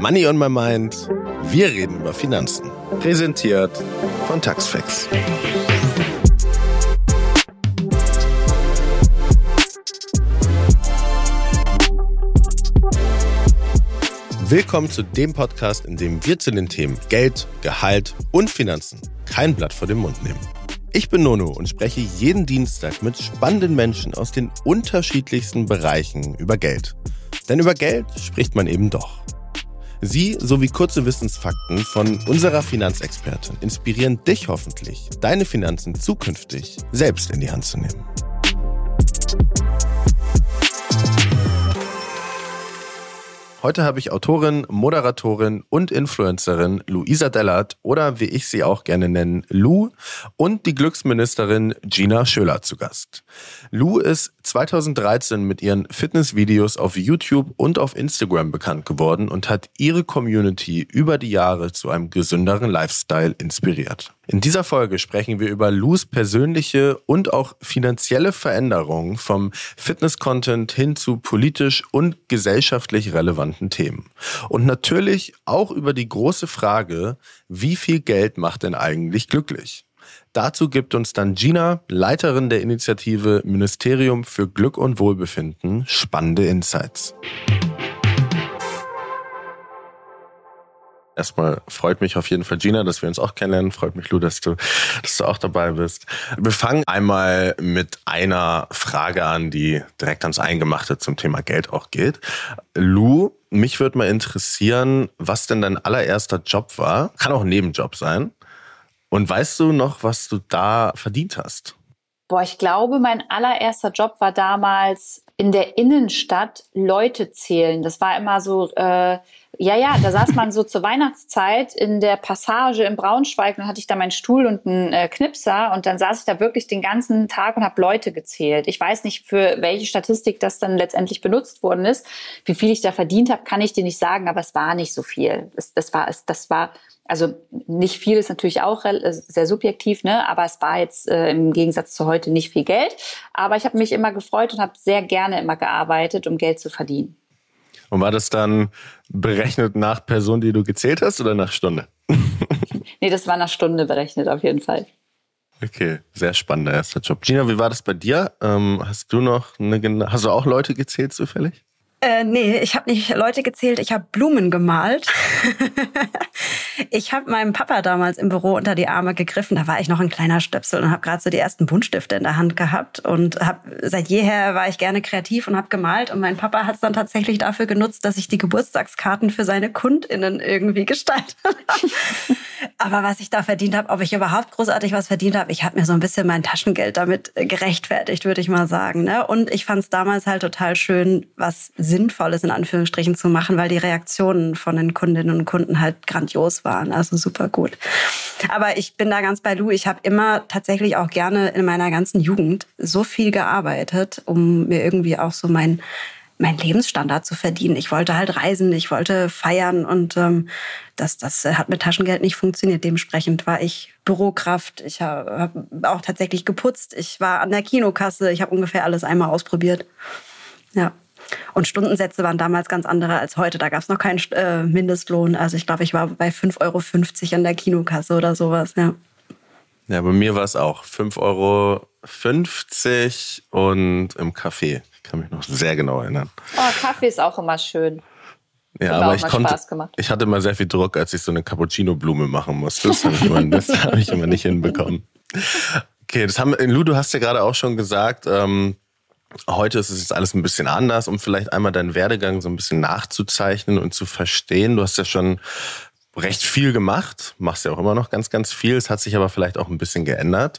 Money on my mind. Wir reden über Finanzen. Präsentiert von Taxfix. Willkommen zu dem Podcast, in dem wir zu den Themen Geld, Gehalt und Finanzen kein Blatt vor den Mund nehmen. Ich bin Nono und spreche jeden Dienstag mit spannenden Menschen aus den unterschiedlichsten Bereichen über Geld. Denn über Geld spricht man eben doch. Sie sowie kurze Wissensfakten von unserer Finanzexpertin inspirieren dich hoffentlich, deine Finanzen zukünftig selbst in die Hand zu nehmen. Heute habe ich Autorin, Moderatorin und Influencerin Luisa Dellert oder wie ich sie auch gerne nenne, Lou und die Glücksministerin Gina Schöler zu Gast. Lou ist 2013 mit ihren Fitnessvideos auf YouTube und auf Instagram bekannt geworden und hat ihre Community über die Jahre zu einem gesünderen Lifestyle inspiriert. In dieser Folge sprechen wir über Lus persönliche und auch finanzielle Veränderungen vom Fitness-Content hin zu politisch und gesellschaftlich relevanten Themen. Und natürlich auch über die große Frage, wie viel Geld macht denn eigentlich glücklich? Dazu gibt uns dann Gina, Leiterin der Initiative Ministerium für Glück und Wohlbefinden, spannende Insights. Erstmal freut mich auf jeden Fall, Gina, dass wir uns auch kennenlernen. Freut mich, Lu, dass du, dass du auch dabei bist. Wir fangen einmal mit einer Frage an, die direkt ans Eingemachte zum Thema Geld auch geht. Lu, mich würde mal interessieren, was denn dein allererster Job war. Kann auch ein Nebenjob sein. Und weißt du noch, was du da verdient hast? Boah, ich glaube, mein allererster Job war damals in der Innenstadt Leute zählen. Das war immer so, äh, ja, ja, da saß man so zur Weihnachtszeit in der Passage in Braunschweig und hatte ich da meinen Stuhl und einen äh, Knipser und dann saß ich da wirklich den ganzen Tag und habe Leute gezählt. Ich weiß nicht, für welche Statistik das dann letztendlich benutzt worden ist. Wie viel ich da verdient habe, kann ich dir nicht sagen, aber es war nicht so viel. Das, das war, das war, also nicht viel ist natürlich auch sehr subjektiv, ne? aber es war jetzt äh, im Gegensatz zu heute nicht viel Geld. Aber ich habe mich immer gefreut und habe sehr gerne immer gearbeitet, um Geld zu verdienen. Und war das dann berechnet nach Person, die du gezählt hast oder nach Stunde? nee, das war nach Stunde berechnet auf jeden Fall. Okay, sehr spannender erster Job. Gina, wie war das bei dir? Ähm, hast du noch eine, hast du auch Leute gezählt zufällig? Äh, nee, ich habe nicht Leute gezählt, ich habe Blumen gemalt. ich habe meinem Papa damals im Büro unter die Arme gegriffen. Da war ich noch ein kleiner Stöpsel und habe gerade so die ersten Buntstifte in der Hand gehabt. Und hab, seit jeher war ich gerne kreativ und habe gemalt. Und mein Papa hat es dann tatsächlich dafür genutzt, dass ich die Geburtstagskarten für seine KundInnen irgendwie gestaltet habe. Aber was ich da verdient habe, ob ich überhaupt großartig was verdient habe, ich habe mir so ein bisschen mein Taschengeld damit gerechtfertigt, würde ich mal sagen. Ne? Und ich fand es damals halt total schön, was Sinnvolles in Anführungsstrichen zu machen, weil die Reaktionen von den Kundinnen und Kunden halt grandios waren. Also super gut. Aber ich bin da ganz bei Lou. Ich habe immer tatsächlich auch gerne in meiner ganzen Jugend so viel gearbeitet, um mir irgendwie auch so mein mein Lebensstandard zu verdienen. Ich wollte halt reisen, ich wollte feiern und ähm, das, das hat mit Taschengeld nicht funktioniert. Dementsprechend war ich Bürokraft, ich habe hab auch tatsächlich geputzt, ich war an der Kinokasse, ich habe ungefähr alles einmal ausprobiert. Ja. Und Stundensätze waren damals ganz andere als heute. Da gab es noch keinen äh, Mindestlohn. Also ich glaube, ich war bei 5,50 Euro an der Kinokasse oder sowas, ja. Ja, bei mir war es auch 5,50 Euro und im Café. Ich kann mich noch sehr genau erinnern. Oh, Kaffee ist auch immer schön. Ja, aber ich konnte, ich hatte immer sehr viel Druck, als ich so eine Cappuccino-Blume machen musste. Das habe ich, immer, hab ich immer nicht hinbekommen. Okay, das haben, Lu, du hast ja gerade auch schon gesagt, ähm, Heute ist es jetzt alles ein bisschen anders, um vielleicht einmal deinen Werdegang so ein bisschen nachzuzeichnen und zu verstehen. Du hast ja schon recht viel gemacht, machst ja auch immer noch ganz, ganz viel. Es hat sich aber vielleicht auch ein bisschen geändert.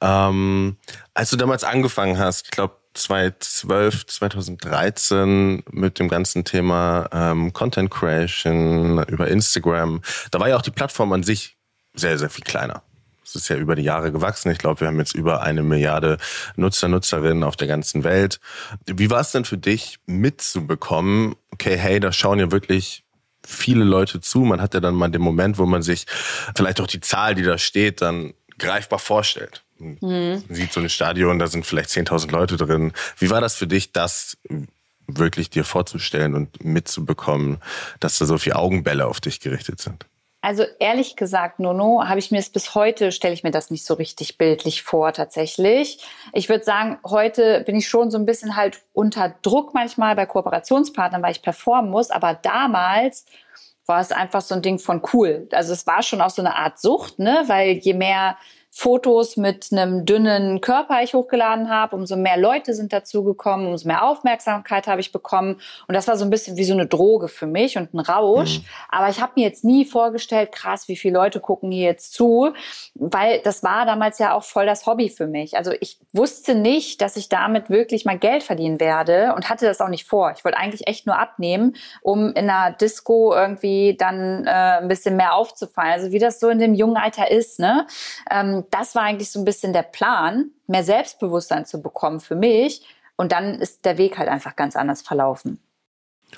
Ähm, als du damals angefangen hast, ich glaube 2012, 2013 mit dem ganzen Thema ähm, Content Creation über Instagram, da war ja auch die Plattform an sich sehr, sehr viel kleiner. Es ist ja über die Jahre gewachsen. Ich glaube, wir haben jetzt über eine Milliarde Nutzer, Nutzerinnen auf der ganzen Welt. Wie war es denn für dich mitzubekommen, okay, hey, da schauen ja wirklich viele Leute zu. Man hat ja dann mal den Moment, wo man sich vielleicht auch die Zahl, die da steht, dann greifbar vorstellt. Mhm. Man sieht so ein Stadion, da sind vielleicht 10.000 Leute drin. Wie war das für dich, das wirklich dir vorzustellen und mitzubekommen, dass da so viele Augenbälle auf dich gerichtet sind? Also ehrlich gesagt, Nono, habe ich mir es bis heute, stelle ich mir das nicht so richtig bildlich vor tatsächlich. Ich würde sagen, heute bin ich schon so ein bisschen halt unter Druck manchmal bei Kooperationspartnern, weil ich performen muss. Aber damals war es einfach so ein Ding von cool. Also es war schon auch so eine Art Sucht, ne? Weil je mehr Fotos mit einem dünnen Körper ich hochgeladen habe, umso mehr Leute sind dazugekommen, umso mehr Aufmerksamkeit habe ich bekommen. Und das war so ein bisschen wie so eine Droge für mich und ein Rausch. Mhm. Aber ich habe mir jetzt nie vorgestellt, krass, wie viele Leute gucken hier jetzt zu, weil das war damals ja auch voll das Hobby für mich. Also ich wusste nicht, dass ich damit wirklich mal Geld verdienen werde und hatte das auch nicht vor. Ich wollte eigentlich echt nur abnehmen, um in einer Disco irgendwie dann äh, ein bisschen mehr aufzufallen. Also wie das so in dem jungen Alter ist, ne? Ähm, das war eigentlich so ein bisschen der Plan, mehr Selbstbewusstsein zu bekommen für mich. Und dann ist der Weg halt einfach ganz anders verlaufen.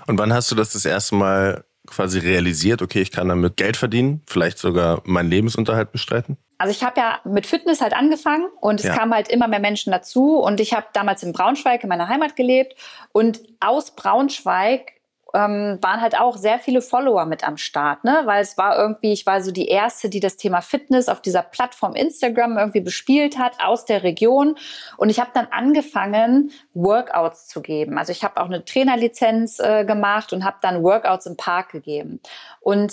Und wann hast du das das erste Mal quasi realisiert, okay, ich kann damit Geld verdienen, vielleicht sogar meinen Lebensunterhalt bestreiten? Also ich habe ja mit Fitness halt angefangen und es ja. kamen halt immer mehr Menschen dazu und ich habe damals in Braunschweig in meiner Heimat gelebt und aus Braunschweig ähm, waren halt auch sehr viele Follower mit am Start, ne? Weil es war irgendwie, ich war so die erste, die das Thema Fitness auf dieser Plattform Instagram irgendwie bespielt hat aus der Region. Und ich habe dann angefangen, Workouts zu geben. Also ich habe auch eine Trainerlizenz äh, gemacht und habe dann Workouts im Park gegeben. Und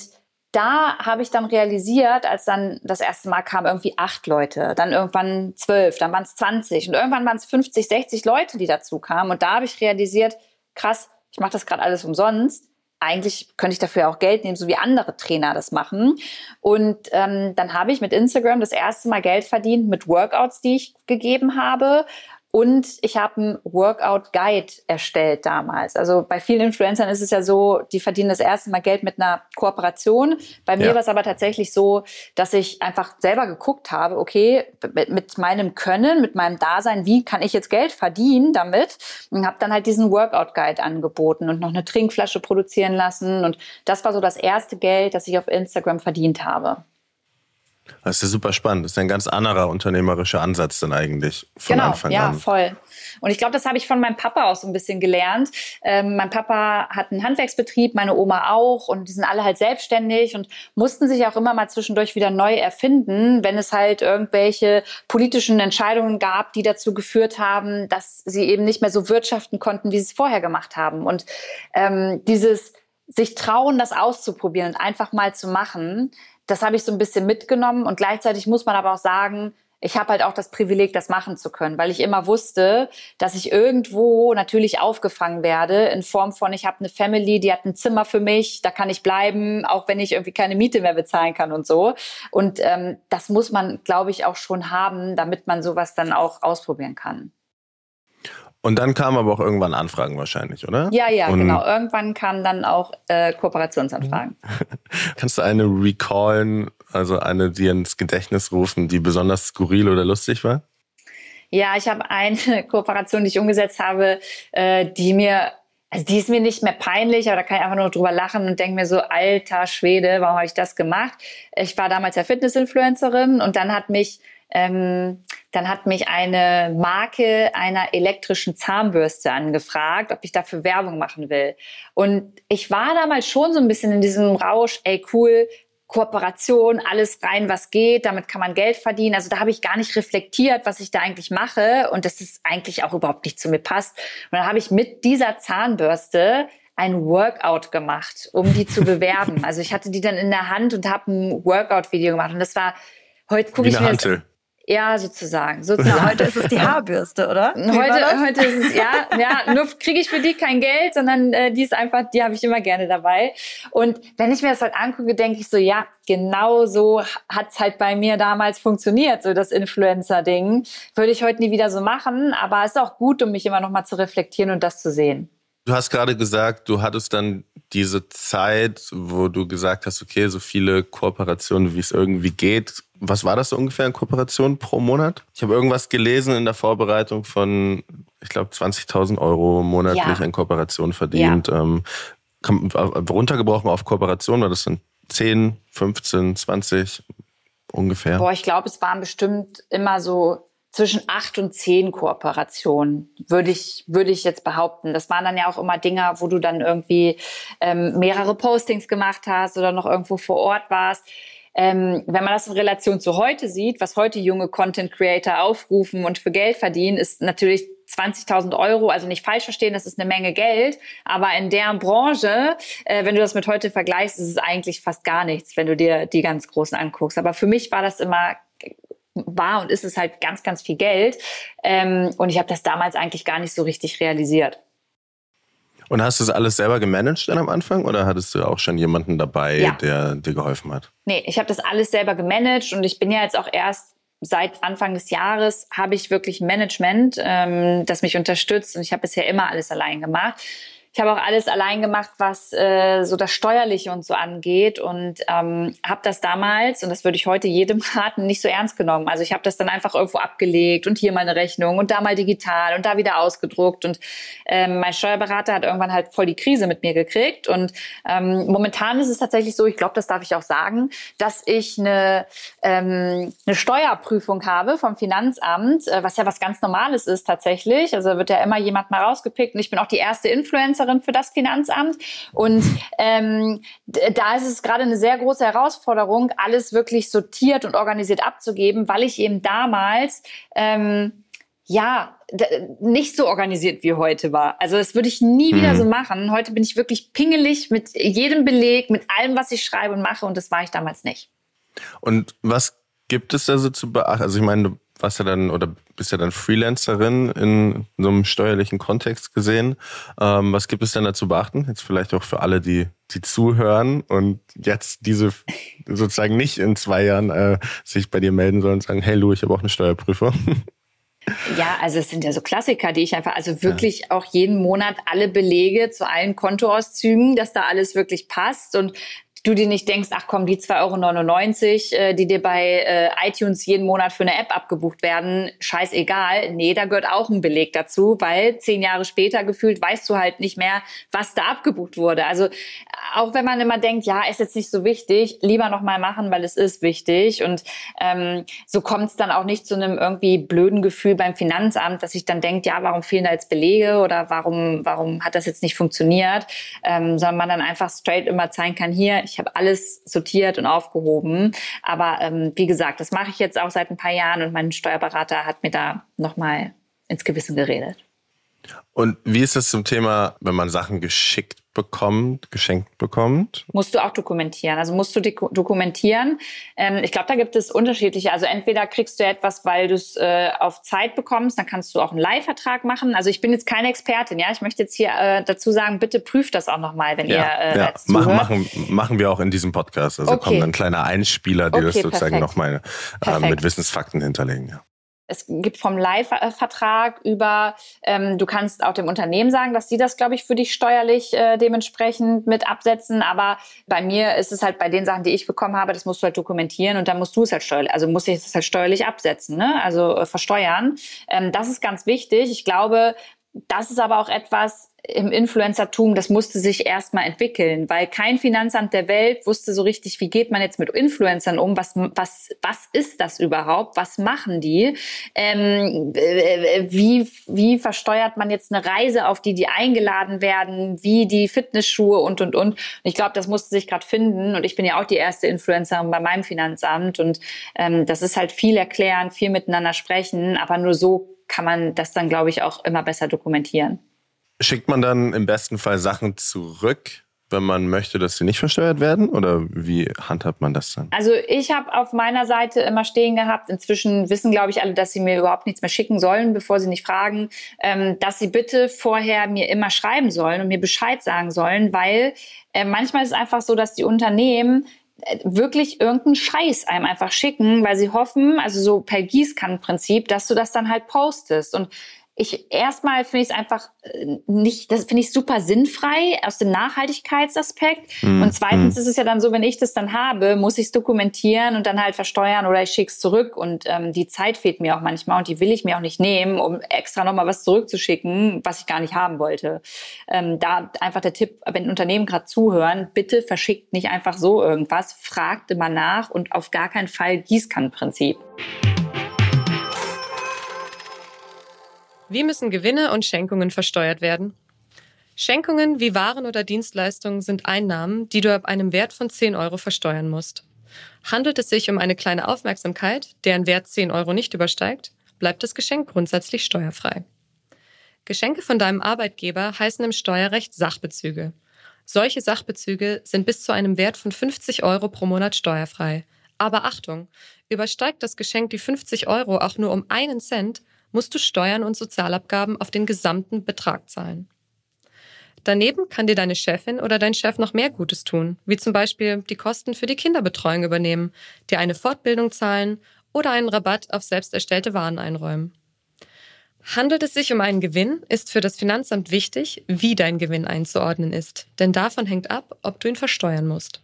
da habe ich dann realisiert, als dann das erste Mal kam irgendwie acht Leute, dann irgendwann zwölf, dann waren es 20 und irgendwann waren es 50, 60 Leute, die dazu kamen. Und da habe ich realisiert, krass, ich mache das gerade alles umsonst. Eigentlich könnte ich dafür auch Geld nehmen, so wie andere Trainer das machen. Und ähm, dann habe ich mit Instagram das erste Mal Geld verdient mit Workouts, die ich gegeben habe. Und ich habe einen Workout Guide erstellt damals. Also bei vielen Influencern ist es ja so, die verdienen das erste Mal Geld mit einer Kooperation. Bei mir ja. war es aber tatsächlich so, dass ich einfach selber geguckt habe, okay, mit meinem Können, mit meinem Dasein, wie kann ich jetzt Geld verdienen damit? Und habe dann halt diesen Workout Guide angeboten und noch eine Trinkflasche produzieren lassen. Und das war so das erste Geld, das ich auf Instagram verdient habe. Das ist ja super spannend. Das ist ein ganz anderer unternehmerischer Ansatz dann eigentlich von genau, Anfang ja, an. Ja, voll. Und ich glaube, das habe ich von meinem Papa auch so ein bisschen gelernt. Ähm, mein Papa hat einen Handwerksbetrieb, meine Oma auch und die sind alle halt selbstständig und mussten sich auch immer mal zwischendurch wieder neu erfinden, wenn es halt irgendwelche politischen Entscheidungen gab, die dazu geführt haben, dass sie eben nicht mehr so wirtschaften konnten, wie sie es vorher gemacht haben. Und ähm, dieses sich trauen, das auszuprobieren und einfach mal zu machen, das habe ich so ein bisschen mitgenommen und gleichzeitig muss man aber auch sagen, ich habe halt auch das Privileg, das machen zu können, weil ich immer wusste, dass ich irgendwo natürlich aufgefangen werde in Form von, ich habe eine Family, die hat ein Zimmer für mich, da kann ich bleiben, auch wenn ich irgendwie keine Miete mehr bezahlen kann und so. Und ähm, das muss man, glaube ich, auch schon haben, damit man sowas dann auch ausprobieren kann. Und dann kamen aber auch irgendwann Anfragen wahrscheinlich, oder? Ja, ja, Und genau. Irgendwann kamen dann auch äh, Kooperationsanfragen. Kannst du eine recallen, also eine, die ins Gedächtnis rufen, die besonders skurril oder lustig war? Ja, ich habe eine Kooperation, die ich umgesetzt habe, äh, die mir also die ist mir nicht mehr peinlich, aber da kann ich einfach nur drüber lachen und denke mir so, alter Schwede, warum habe ich das gemacht? Ich war damals ja Fitness-Influencerin und dann hat mich ähm, dann hat mich eine Marke einer elektrischen Zahnbürste angefragt, ob ich dafür Werbung machen will. Und ich war damals schon so ein bisschen in diesem Rausch, ey cool, Kooperation, alles rein, was geht, damit kann man Geld verdienen. Also da habe ich gar nicht reflektiert, was ich da eigentlich mache und das ist eigentlich auch überhaupt nicht zu mir passt. Und dann habe ich mit dieser Zahnbürste ein Workout gemacht, um die zu bewerben. Also ich hatte die dann in der Hand und habe ein Workout-Video gemacht und das war heute gucke ich mir das, ja, sozusagen. sozusagen. heute ist es die Haarbürste, oder? heute, heute ist es, ja, ja, nur kriege ich für die kein Geld, sondern äh, die ist einfach, die habe ich immer gerne dabei. Und wenn ich mir das halt angucke, denke ich so, ja, genau so hat's halt bei mir damals funktioniert, so das Influencer-Ding. Würde ich heute nie wieder so machen, aber es ist auch gut, um mich immer noch mal zu reflektieren und das zu sehen. Du hast gerade gesagt, du hattest dann diese Zeit, wo du gesagt hast, okay, so viele Kooperationen, wie es irgendwie geht. Was war das so ungefähr in Kooperation pro Monat? Ich habe irgendwas gelesen in der Vorbereitung von, ich glaube, 20.000 Euro monatlich ja. in Kooperation verdient. Ja. Ähm, runtergebrochen auf Kooperation war das dann 10, 15, 20 ungefähr? Boah, ich glaube, es waren bestimmt immer so zwischen acht und zehn Kooperationen, würde ich, würde ich jetzt behaupten. Das waren dann ja auch immer Dinge, wo du dann irgendwie ähm, mehrere Postings gemacht hast oder noch irgendwo vor Ort warst. Ähm, wenn man das in Relation zu heute sieht, was heute junge Content Creator aufrufen und für Geld verdienen, ist natürlich 20.000 Euro, also nicht falsch verstehen, das ist eine Menge Geld, aber in der Branche, äh, wenn du das mit heute vergleichst, ist es eigentlich fast gar nichts, wenn du dir die ganz Großen anguckst. Aber für mich war das immer war und ist es halt ganz, ganz viel Geld. Ähm, und ich habe das damals eigentlich gar nicht so richtig realisiert. Und hast du das alles selber gemanagt dann am Anfang oder hattest du auch schon jemanden dabei, ja. der dir geholfen hat? Nee, ich habe das alles selber gemanagt und ich bin ja jetzt auch erst seit Anfang des Jahres habe ich wirklich Management, ähm, das mich unterstützt und ich habe bisher immer alles allein gemacht. Ich habe auch alles allein gemacht, was äh, so das Steuerliche und so angeht und ähm, habe das damals, und das würde ich heute jedem raten, nicht so ernst genommen. Also ich habe das dann einfach irgendwo abgelegt und hier mal eine Rechnung und da mal digital und da wieder ausgedruckt. Und ähm, mein Steuerberater hat irgendwann halt voll die Krise mit mir gekriegt. Und ähm, momentan ist es tatsächlich so, ich glaube, das darf ich auch sagen, dass ich eine, ähm, eine Steuerprüfung habe vom Finanzamt, äh, was ja was ganz Normales ist tatsächlich. Also wird ja immer jemand mal rausgepickt. Und ich bin auch die erste Influencerin Beraterin für das Finanzamt. Und ähm, da ist es gerade eine sehr große Herausforderung, alles wirklich sortiert und organisiert abzugeben, weil ich eben damals ähm, ja nicht so organisiert wie heute war. Also das würde ich nie wieder mhm. so machen. Heute bin ich wirklich pingelig mit jedem Beleg, mit allem, was ich schreibe und mache. Und das war ich damals nicht. Und was gibt es da so zu beachten? Also ich meine, du warst ja dann oder bist ja dann Freelancerin in so einem steuerlichen Kontext gesehen. Ähm, was gibt es denn da zu beachten? Jetzt vielleicht auch für alle, die, die zuhören und jetzt diese sozusagen nicht in zwei Jahren äh, sich bei dir melden sollen und sagen, hey Lou, ich habe auch eine Steuerprüfung. Ja, also es sind ja so Klassiker, die ich einfach, also wirklich ja. auch jeden Monat alle Belege zu allen Kontoauszügen, dass da alles wirklich passt. Und du dir nicht denkst, ach komm, die 2,99 Euro, äh, die dir bei äh, iTunes jeden Monat für eine App abgebucht werden, scheißegal. Nee, da gehört auch ein Beleg dazu, weil zehn Jahre später gefühlt weißt du halt nicht mehr, was da abgebucht wurde. Also auch wenn man immer denkt, ja, ist jetzt nicht so wichtig, lieber nochmal machen, weil es ist wichtig. Und ähm, so kommt es dann auch nicht zu einem irgendwie blöden Gefühl beim Finanzamt, dass sich dann denkt, ja, warum fehlen da jetzt Belege oder warum, warum hat das jetzt nicht funktioniert, ähm, sondern man dann einfach straight immer zeigen kann, hier, ich habe alles sortiert und aufgehoben. Aber ähm, wie gesagt, das mache ich jetzt auch seit ein paar Jahren und mein Steuerberater hat mir da nochmal ins Gewissen geredet. Und wie ist das zum Thema, wenn man Sachen geschickt bekommt, geschenkt bekommt? Musst du auch dokumentieren. Also musst du dokumentieren. Ähm, ich glaube, da gibt es unterschiedliche. Also entweder kriegst du etwas, weil du es äh, auf Zeit bekommst, dann kannst du auch einen Leihvertrag machen. Also ich bin jetzt keine Expertin, ja. Ich möchte jetzt hier äh, dazu sagen, bitte prüft das auch nochmal, wenn ja, ihr äh, ja. machen, machen, machen wir auch in diesem Podcast. Also okay. kommt ein kleiner Einspieler, die okay, das sozusagen nochmal äh, mit Wissensfakten hinterlegen. Ja. Es gibt vom Leihvertrag über, ähm, du kannst auch dem Unternehmen sagen, dass sie das, glaube ich, für dich steuerlich äh, dementsprechend mit absetzen. Aber bei mir ist es halt bei den Sachen, die ich bekommen habe, das musst du halt dokumentieren und dann musst du es halt steuerlich, also muss ich es halt steuerlich absetzen, ne? also äh, versteuern. Ähm, das ist ganz wichtig. Ich glaube, das ist aber auch etwas, im Influencertum, das musste sich erstmal entwickeln, weil kein Finanzamt der Welt wusste so richtig, wie geht man jetzt mit Influencern um, was, was, was ist das überhaupt, was machen die, ähm, äh, wie, wie versteuert man jetzt eine Reise, auf die die eingeladen werden, wie die Fitnessschuhe und, und, und. ich glaube, das musste sich gerade finden. Und ich bin ja auch die erste Influencerin bei meinem Finanzamt. Und ähm, das ist halt viel erklären, viel miteinander sprechen, aber nur so kann man das dann, glaube ich, auch immer besser dokumentieren. Schickt man dann im besten Fall Sachen zurück, wenn man möchte, dass sie nicht versteuert werden? Oder wie handhabt man das dann? Also ich habe auf meiner Seite immer stehen gehabt, inzwischen wissen, glaube ich, alle, dass sie mir überhaupt nichts mehr schicken sollen, bevor sie nicht fragen, ähm, dass sie bitte vorher mir immer schreiben sollen und mir Bescheid sagen sollen, weil äh, manchmal ist es einfach so, dass die Unternehmen wirklich irgendeinen Scheiß einem einfach schicken, weil sie hoffen, also so per Gießkannenprinzip, dass du das dann halt postest. Und ich erstmal finde ich es einfach äh, nicht, das finde ich super sinnfrei aus dem Nachhaltigkeitsaspekt. Mm, und zweitens mm. ist es ja dann so, wenn ich das dann habe, muss ich es dokumentieren und dann halt versteuern oder ich schicke es zurück. Und ähm, die Zeit fehlt mir auch manchmal und die will ich mir auch nicht nehmen, um extra nochmal was zurückzuschicken, was ich gar nicht haben wollte. Ähm, da einfach der Tipp, wenn Unternehmen gerade zuhören, bitte verschickt nicht einfach so irgendwas, fragt immer nach und auf gar keinen Fall Gießkannenprinzip. Wie müssen Gewinne und Schenkungen versteuert werden? Schenkungen wie Waren oder Dienstleistungen sind Einnahmen, die du ab einem Wert von 10 Euro versteuern musst. Handelt es sich um eine kleine Aufmerksamkeit, deren Wert 10 Euro nicht übersteigt, bleibt das Geschenk grundsätzlich steuerfrei. Geschenke von deinem Arbeitgeber heißen im Steuerrecht Sachbezüge. Solche Sachbezüge sind bis zu einem Wert von 50 Euro pro Monat steuerfrei. Aber Achtung, übersteigt das Geschenk die 50 Euro auch nur um einen Cent, musst du Steuern und Sozialabgaben auf den gesamten Betrag zahlen. Daneben kann dir deine Chefin oder dein Chef noch mehr Gutes tun, wie zum Beispiel die Kosten für die Kinderbetreuung übernehmen, dir eine Fortbildung zahlen oder einen Rabatt auf selbst erstellte Waren einräumen. Handelt es sich um einen Gewinn, ist für das Finanzamt wichtig, wie dein Gewinn einzuordnen ist, denn davon hängt ab, ob du ihn versteuern musst.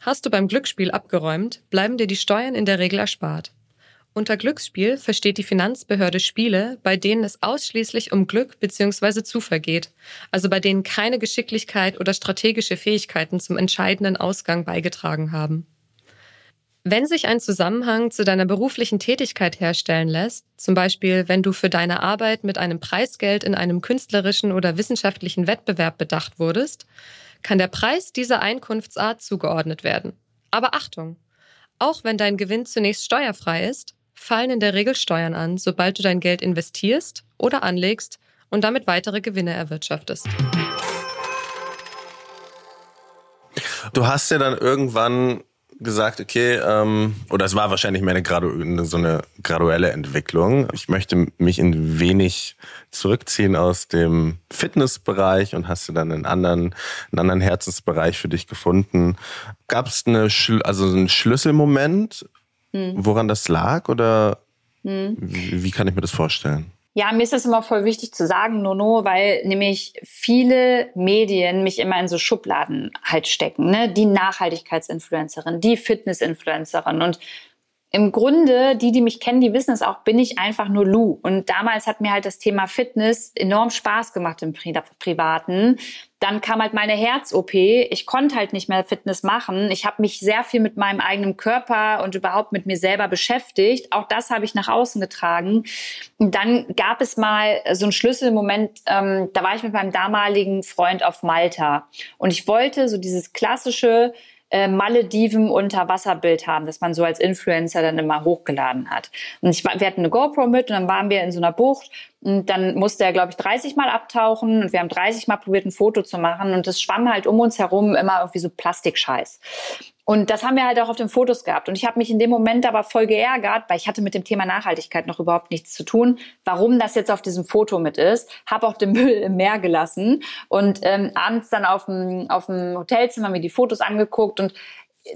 Hast du beim Glücksspiel abgeräumt, bleiben dir die Steuern in der Regel erspart. Unter Glücksspiel versteht die Finanzbehörde Spiele, bei denen es ausschließlich um Glück bzw. Zufall geht, also bei denen keine Geschicklichkeit oder strategische Fähigkeiten zum entscheidenden Ausgang beigetragen haben. Wenn sich ein Zusammenhang zu deiner beruflichen Tätigkeit herstellen lässt, zum Beispiel wenn du für deine Arbeit mit einem Preisgeld in einem künstlerischen oder wissenschaftlichen Wettbewerb bedacht wurdest, kann der Preis dieser Einkunftsart zugeordnet werden. Aber Achtung! Auch wenn dein Gewinn zunächst steuerfrei ist, fallen in der Regel Steuern an, sobald du dein Geld investierst oder anlegst und damit weitere Gewinne erwirtschaftest. Du hast ja dann irgendwann gesagt, okay, ähm, oder es war wahrscheinlich mehr eine Gradu so eine graduelle Entwicklung. Ich möchte mich ein wenig zurückziehen aus dem Fitnessbereich und hast du dann einen anderen, einen anderen Herzensbereich für dich gefunden. Gab es eine, also einen Schlüsselmoment, hm. woran das lag oder hm. wie, wie kann ich mir das vorstellen? Ja, mir ist das immer voll wichtig zu sagen, Nono, weil nämlich viele Medien mich immer in so Schubladen halt stecken. Ne? Die Nachhaltigkeitsinfluencerin, die Fitnessinfluencerin. Und im Grunde, die, die mich kennen, die wissen es auch, bin ich einfach nur Lou. Und damals hat mir halt das Thema Fitness enorm Spaß gemacht im Pri Privaten. Dann kam halt meine Herz-OP. Ich konnte halt nicht mehr Fitness machen. Ich habe mich sehr viel mit meinem eigenen Körper und überhaupt mit mir selber beschäftigt. Auch das habe ich nach außen getragen. Und dann gab es mal so einen Schlüsselmoment, ähm, da war ich mit meinem damaligen Freund auf Malta. Und ich wollte so dieses klassische, äh, Malediven Unterwasserbild haben, das man so als Influencer dann immer hochgeladen hat. Und ich, wir hatten eine GoPro mit und dann waren wir in so einer Bucht und dann musste er, glaube ich, 30 Mal abtauchen und wir haben 30 Mal probiert, ein Foto zu machen und es schwamm halt um uns herum immer irgendwie so Plastikscheiß. Und das haben wir halt auch auf den Fotos gehabt. Und ich habe mich in dem Moment aber voll geärgert, weil ich hatte mit dem Thema Nachhaltigkeit noch überhaupt nichts zu tun, warum das jetzt auf diesem Foto mit ist. Habe auch den Müll im Meer gelassen und ähm, abends dann auf dem, auf dem Hotelzimmer mir die Fotos angeguckt und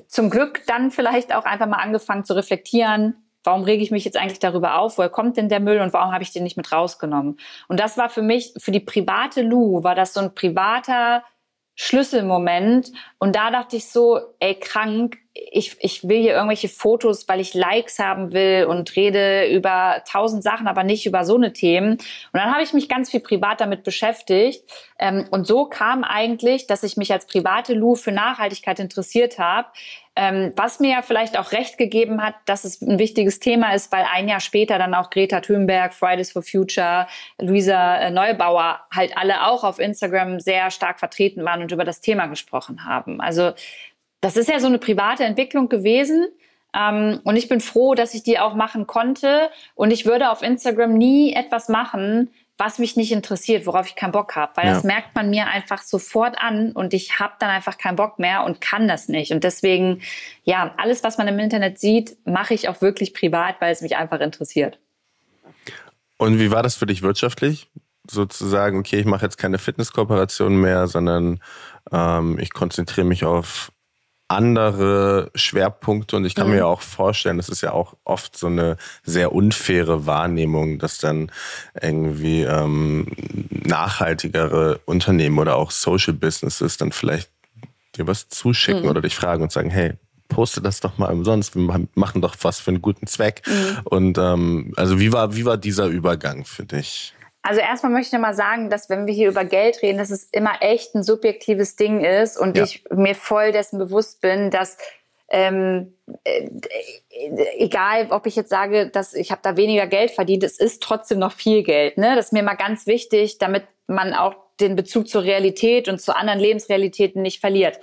zum Glück dann vielleicht auch einfach mal angefangen zu reflektieren, warum rege ich mich jetzt eigentlich darüber auf? Woher kommt denn der Müll und warum habe ich den nicht mit rausgenommen? Und das war für mich, für die private Lou, war das so ein privater Schlüsselmoment. Und da dachte ich so, ey, krank, ich, ich will hier irgendwelche Fotos, weil ich Likes haben will und rede über tausend Sachen, aber nicht über so eine Themen. Und dann habe ich mich ganz viel privat damit beschäftigt. Ähm, und so kam eigentlich, dass ich mich als private Lou für Nachhaltigkeit interessiert habe. Ähm, was mir ja vielleicht auch recht gegeben hat, dass es ein wichtiges Thema ist, weil ein Jahr später dann auch Greta Thunberg, Fridays for Future, Luisa äh, Neubauer halt alle auch auf Instagram sehr stark vertreten waren und über das Thema gesprochen haben. Also das ist ja so eine private Entwicklung gewesen. Ähm, und ich bin froh, dass ich die auch machen konnte. Und ich würde auf Instagram nie etwas machen, was mich nicht interessiert, worauf ich keinen Bock habe. Weil ja. das merkt man mir einfach sofort an und ich habe dann einfach keinen Bock mehr und kann das nicht. Und deswegen, ja, alles, was man im Internet sieht, mache ich auch wirklich privat, weil es mich einfach interessiert. Und wie war das für dich wirtschaftlich? Sozusagen, okay, ich mache jetzt keine Fitnesskooperation mehr, sondern ähm, ich konzentriere mich auf andere Schwerpunkte und ich kann mhm. mir auch vorstellen, das ist ja auch oft so eine sehr unfaire Wahrnehmung, dass dann irgendwie ähm, nachhaltigere Unternehmen oder auch Social Businesses dann vielleicht dir was zuschicken mhm. oder dich fragen und sagen, hey, poste das doch mal umsonst, wir machen doch was für einen guten Zweck. Mhm. Und ähm, also wie war, wie war dieser Übergang für dich? Also erstmal möchte ich mal sagen, dass wenn wir hier über Geld reden, dass es immer echt ein subjektives Ding ist und ja. ich mir voll dessen bewusst bin, dass ähm, äh, egal, ob ich jetzt sage, dass ich habe da weniger Geld verdient, es ist trotzdem noch viel Geld. Ne? Das ist mir mal ganz wichtig, damit man auch den Bezug zur Realität und zu anderen Lebensrealitäten nicht verliert.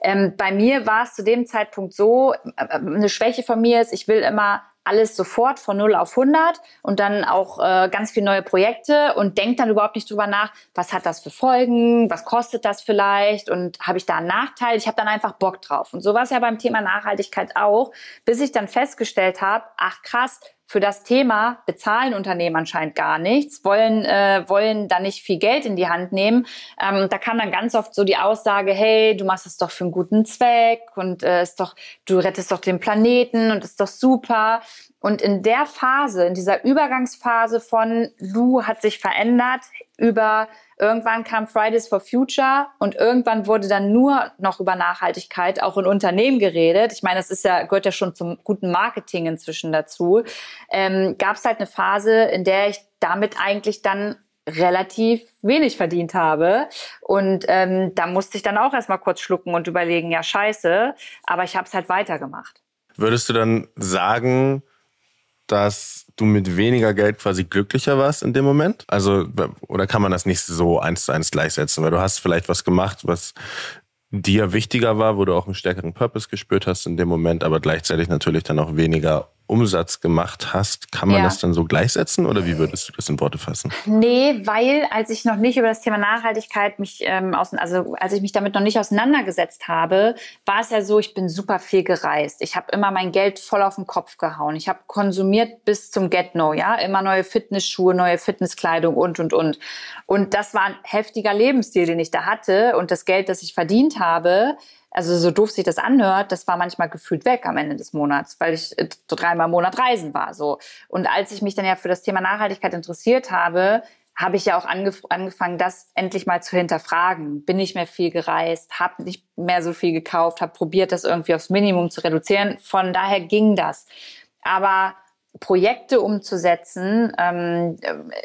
Ähm, bei mir war es zu dem Zeitpunkt so, äh, eine Schwäche von mir ist, ich will immer alles sofort von 0 auf 100 und dann auch äh, ganz viele neue Projekte und denkt dann überhaupt nicht drüber nach, was hat das für Folgen, was kostet das vielleicht und habe ich da einen Nachteil? Ich habe dann einfach Bock drauf. Und so war es ja beim Thema Nachhaltigkeit auch, bis ich dann festgestellt habe, ach krass, für das Thema bezahlen Unternehmen anscheinend gar nichts, wollen, äh, wollen da nicht viel Geld in die Hand nehmen. Ähm, da kam dann ganz oft so die Aussage, hey, du machst das doch für einen guten Zweck und äh, ist doch, du rettest doch den Planeten und ist doch super. Und in der Phase, in dieser Übergangsphase von Lu hat sich verändert über Irgendwann kam Fridays for Future und irgendwann wurde dann nur noch über Nachhaltigkeit auch in Unternehmen geredet. Ich meine, das ist ja, gehört ja schon zum guten Marketing inzwischen dazu. Ähm, Gab es halt eine Phase, in der ich damit eigentlich dann relativ wenig verdient habe. Und ähm, da musste ich dann auch erstmal kurz schlucken und überlegen, ja scheiße, aber ich habe es halt weitergemacht. Würdest du dann sagen, dass du mit weniger Geld quasi glücklicher warst in dem Moment? Also, oder kann man das nicht so eins zu eins gleichsetzen? Weil du hast vielleicht was gemacht, was dir wichtiger war, wo du auch einen stärkeren Purpose gespürt hast in dem Moment, aber gleichzeitig natürlich dann auch weniger Umsatz gemacht hast, kann man ja. das dann so gleichsetzen oder wie würdest du das in Worte fassen? Nee, weil als ich noch nicht über das Thema Nachhaltigkeit mich, ähm, aus, also als ich mich damit noch nicht auseinandergesetzt habe, war es ja so, ich bin super viel gereist. Ich habe immer mein Geld voll auf den Kopf gehauen. Ich habe konsumiert bis zum Get-No, ja, immer neue Fitnessschuhe, neue Fitnesskleidung und und und. Und das war ein heftiger Lebensstil, den ich da hatte und das Geld, das ich verdient habe, also so doof sich das anhört, das war manchmal gefühlt weg am Ende des Monats, weil ich äh, so dreimal im Monat reisen war. So. Und als ich mich dann ja für das Thema Nachhaltigkeit interessiert habe, habe ich ja auch angef angefangen, das endlich mal zu hinterfragen. Bin nicht mehr viel gereist, habe nicht mehr so viel gekauft, habe probiert, das irgendwie aufs Minimum zu reduzieren. Von daher ging das. Aber Projekte umzusetzen, ähm,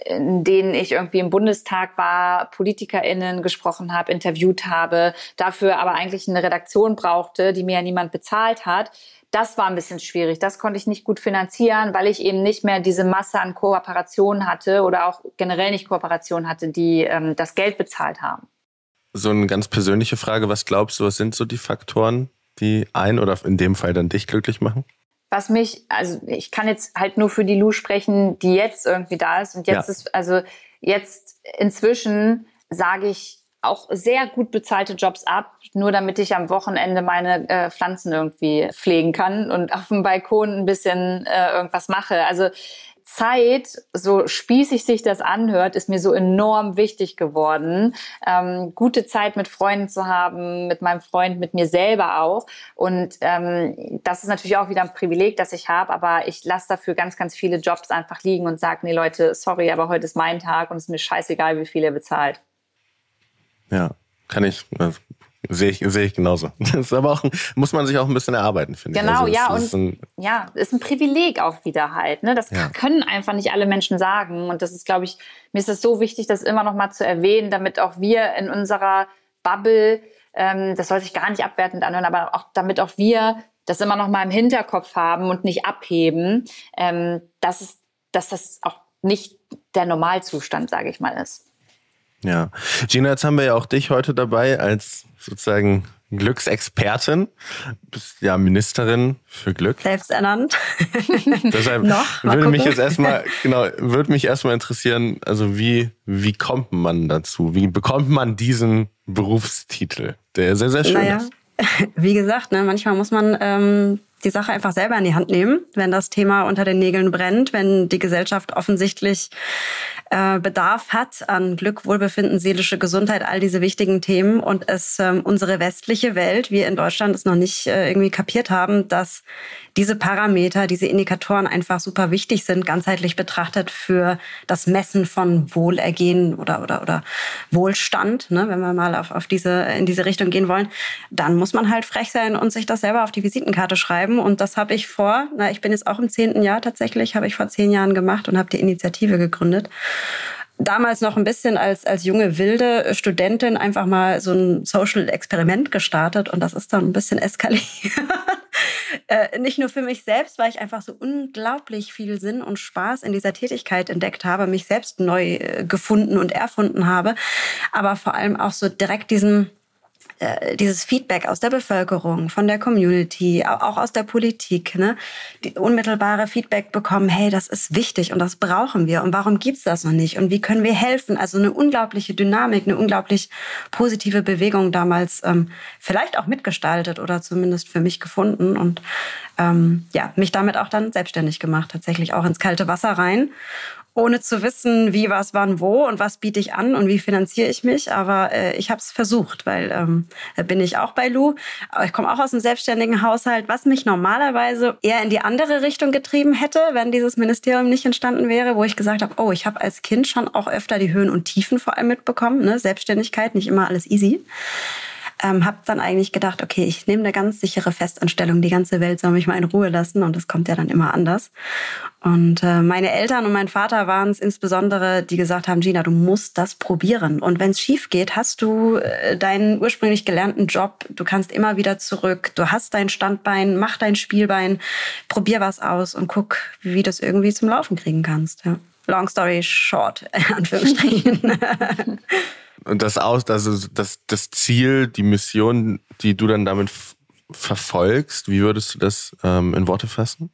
in denen ich irgendwie im Bundestag war, PolitikerInnen gesprochen habe, interviewt habe, dafür aber eigentlich eine Redaktion brauchte, die mir ja niemand bezahlt hat. Das war ein bisschen schwierig. Das konnte ich nicht gut finanzieren, weil ich eben nicht mehr diese Masse an Kooperationen hatte oder auch generell nicht Kooperationen hatte, die ähm, das Geld bezahlt haben. So eine ganz persönliche Frage. Was glaubst du, was sind so die Faktoren, die ein oder in dem Fall dann dich glücklich machen? Was mich, also ich kann jetzt halt nur für die Lu sprechen, die jetzt irgendwie da ist. Und jetzt ja. ist, also jetzt inzwischen sage ich auch sehr gut bezahlte Jobs ab, nur damit ich am Wochenende meine äh, Pflanzen irgendwie pflegen kann und auf dem Balkon ein bisschen äh, irgendwas mache. Also Zeit, so spießig sich das anhört, ist mir so enorm wichtig geworden. Ähm, gute Zeit mit Freunden zu haben, mit meinem Freund, mit mir selber auch. Und ähm, das ist natürlich auch wieder ein Privileg, das ich habe, aber ich lasse dafür ganz, ganz viele Jobs einfach liegen und sage, nee Leute, sorry, aber heute ist mein Tag und es ist mir scheißegal, wie viel ihr bezahlt. Ja, kann ich, also Sehe ich, sehe ich genauso. Das ist aber auch, muss man sich auch ein bisschen erarbeiten, finde genau, ich. Genau, also ja, und ein, ja, ist ein Privileg auch wieder halt. Ne? Das ja. können einfach nicht alle Menschen sagen. Und das ist, glaube ich, mir ist es so wichtig, das immer noch mal zu erwähnen, damit auch wir in unserer Bubble, ähm, das soll sich gar nicht abwertend anhören, aber auch damit auch wir das immer noch mal im Hinterkopf haben und nicht abheben, ähm, dass, es, dass das auch nicht der Normalzustand, sage ich mal, ist. Ja. Gina, jetzt haben wir ja auch dich heute dabei als sozusagen Glücksexpertin. Du bist ja Ministerin für Glück. Selbst ernannt. Deshalb Noch? würde mich jetzt erstmal, genau, würde mich erstmal interessieren, also wie, wie kommt man dazu? Wie bekommt man diesen Berufstitel, der sehr, sehr schön naja. ist? Wie gesagt, ne, manchmal muss man ähm, die Sache einfach selber in die Hand nehmen, wenn das Thema unter den Nägeln brennt, wenn die Gesellschaft offensichtlich äh, Bedarf hat an Glück, Wohlbefinden, seelische Gesundheit, all diese wichtigen Themen und es ähm, unsere westliche Welt, wir in Deutschland es noch nicht äh, irgendwie kapiert haben, dass diese Parameter, diese Indikatoren einfach super wichtig sind, ganzheitlich betrachtet für das Messen von Wohlergehen oder, oder, oder Wohlstand, ne, wenn wir mal auf, auf diese, in diese Richtung gehen wollen, dann muss man halt frech sein und sich das selber auf die Visitenkarte schreiben. Und das habe ich vor, na, ich bin jetzt auch im zehnten Jahr tatsächlich, habe ich vor zehn Jahren gemacht und habe die Initiative gegründet damals noch ein bisschen als, als junge wilde Studentin einfach mal so ein Social Experiment gestartet und das ist dann ein bisschen eskaliert. äh, nicht nur für mich selbst, weil ich einfach so unglaublich viel Sinn und Spaß in dieser Tätigkeit entdeckt habe, mich selbst neu äh, gefunden und erfunden habe, aber vor allem auch so direkt diesen äh, dieses Feedback aus der Bevölkerung, von der Community, auch aus der Politik, ne? die unmittelbare Feedback bekommen, hey, das ist wichtig und das brauchen wir und warum gibt's das noch nicht und wie können wir helfen? Also eine unglaubliche Dynamik, eine unglaublich positive Bewegung damals ähm, vielleicht auch mitgestaltet oder zumindest für mich gefunden und ähm, ja, mich damit auch dann selbstständig gemacht, tatsächlich auch ins kalte Wasser rein ohne zu wissen, wie, was, wann, wo und was biete ich an und wie finanziere ich mich. Aber äh, ich habe es versucht, weil ähm, bin ich auch bei Lou. Ich komme auch aus einem selbstständigen Haushalt, was mich normalerweise eher in die andere Richtung getrieben hätte, wenn dieses Ministerium nicht entstanden wäre, wo ich gesagt habe, oh, ich habe als Kind schon auch öfter die Höhen und Tiefen vor allem mitbekommen. Ne? Selbstständigkeit, nicht immer alles easy ähm, habe dann eigentlich gedacht, okay, ich nehme eine ganz sichere Festanstellung. Die ganze Welt soll mich mal in Ruhe lassen und das kommt ja dann immer anders. Und äh, meine Eltern und mein Vater waren es insbesondere, die gesagt haben, Gina, du musst das probieren. Und wenn es schief geht, hast du äh, deinen ursprünglich gelernten Job. Du kannst immer wieder zurück. Du hast dein Standbein, mach dein Spielbein, probier was aus und guck, wie du das irgendwie zum Laufen kriegen kannst. Ja. Long story short, in Anführungsstrichen. Und das aus, also das, das Ziel, die Mission, die du dann damit verfolgst, wie würdest du das ähm, in Worte fassen?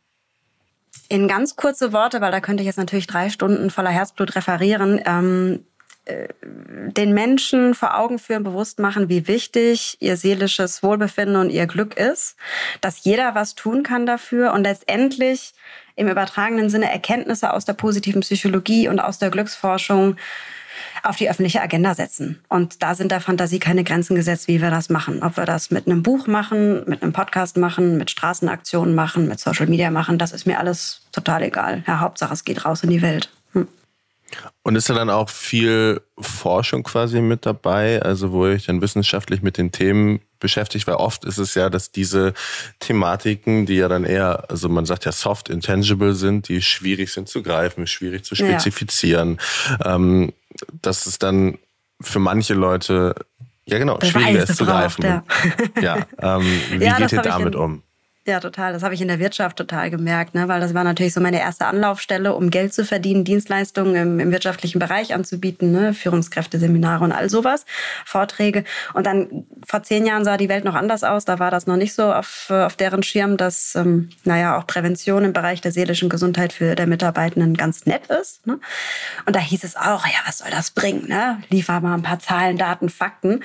In ganz kurze Worte, weil da könnte ich jetzt natürlich drei Stunden voller Herzblut referieren. Ähm, äh, den Menschen vor Augen führen, bewusst machen, wie wichtig ihr seelisches Wohlbefinden und ihr Glück ist, dass jeder was tun kann dafür und letztendlich im übertragenen Sinne Erkenntnisse aus der positiven Psychologie und aus der Glücksforschung auf die öffentliche Agenda setzen. Und da sind der Fantasie keine Grenzen gesetzt, wie wir das machen. Ob wir das mit einem Buch machen, mit einem Podcast machen, mit Straßenaktionen machen, mit Social Media machen, das ist mir alles total egal. Ja, Hauptsache, es geht raus in die Welt. Hm. Und ist da dann auch viel Forschung quasi mit dabei, also wo ich dann wissenschaftlich mit den Themen beschäftigt, weil oft ist es ja, dass diese Thematiken, die ja dann eher, also man sagt ja soft intangible sind, die schwierig sind zu greifen, schwierig zu spezifizieren, ja. ähm, dass es dann für manche Leute ja genau schwieriger ist zu greifen. Ja, ja ähm, wie ja, geht ihr damit um? Ja, total. Das habe ich in der Wirtschaft total gemerkt, ne? weil das war natürlich so meine erste Anlaufstelle, um Geld zu verdienen, Dienstleistungen im, im wirtschaftlichen Bereich anzubieten, ne? Führungskräfteseminare und all sowas, Vorträge. Und dann vor zehn Jahren sah die Welt noch anders aus. Da war das noch nicht so auf, auf deren Schirm, dass, ähm, naja, auch Prävention im Bereich der seelischen Gesundheit für der Mitarbeitenden ganz nett ist. Ne? Und da hieß es auch, ja, was soll das bringen? Ne? Liefer mal ein paar Zahlen, Daten, Fakten.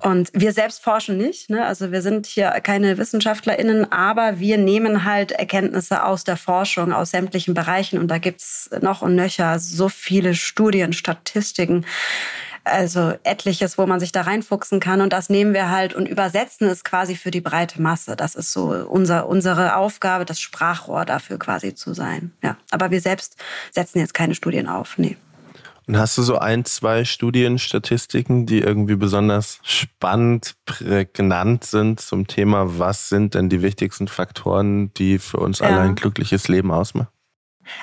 Und wir selbst forschen nicht. Ne? Also wir sind hier keine WissenschaftlerInnen, aber wir nehmen halt Erkenntnisse aus der Forschung, aus sämtlichen Bereichen und da gibt's noch und nöcher so viele Studien, Statistiken, also etliches, wo man sich da reinfuchsen kann. Und das nehmen wir halt und übersetzen es quasi für die breite Masse. Das ist so unser, unsere Aufgabe, das Sprachrohr dafür quasi zu sein. Ja. Aber wir selbst setzen jetzt keine Studien auf. Nee. Und hast du so ein, zwei Studienstatistiken, die irgendwie besonders spannend, prägnant sind zum Thema, was sind denn die wichtigsten Faktoren, die für uns ja. alle ein glückliches Leben ausmachen?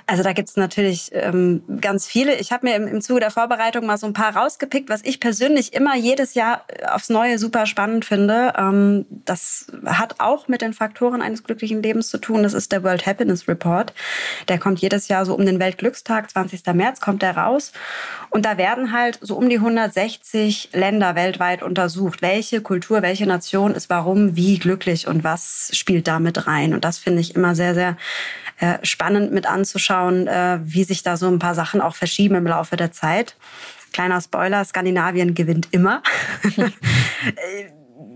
Also da gibt's natürlich ähm, ganz viele. Ich habe mir im, im Zuge der Vorbereitung mal so ein paar rausgepickt, was ich persönlich immer jedes Jahr äh, aufs Neue super spannend finde. Ähm, das hat auch mit den Faktoren eines glücklichen Lebens zu tun. Das ist der World Happiness Report. Der kommt jedes Jahr so um den Weltglückstag, 20. März kommt der raus. Und da werden halt so um die 160 Länder weltweit untersucht. Welche Kultur, welche Nation ist warum, wie glücklich und was spielt damit rein. Und das finde ich immer sehr, sehr äh, spannend mit anzuschauen, äh, wie sich da so ein paar Sachen auch verschieben im Laufe der Zeit. Kleiner Spoiler, Skandinavien gewinnt immer.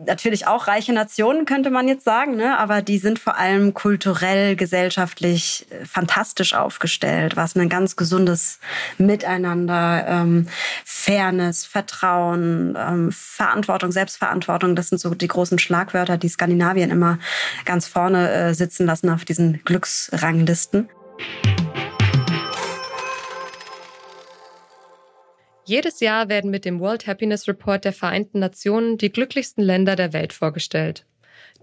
Natürlich auch reiche Nationen, könnte man jetzt sagen, ne? aber die sind vor allem kulturell, gesellschaftlich äh, fantastisch aufgestellt, was ein ganz gesundes Miteinander, ähm, Fairness, Vertrauen, ähm, Verantwortung, Selbstverantwortung, das sind so die großen Schlagwörter, die Skandinavien immer ganz vorne äh, sitzen lassen auf diesen Glücksranglisten. Jedes Jahr werden mit dem World Happiness Report der Vereinten Nationen die glücklichsten Länder der Welt vorgestellt.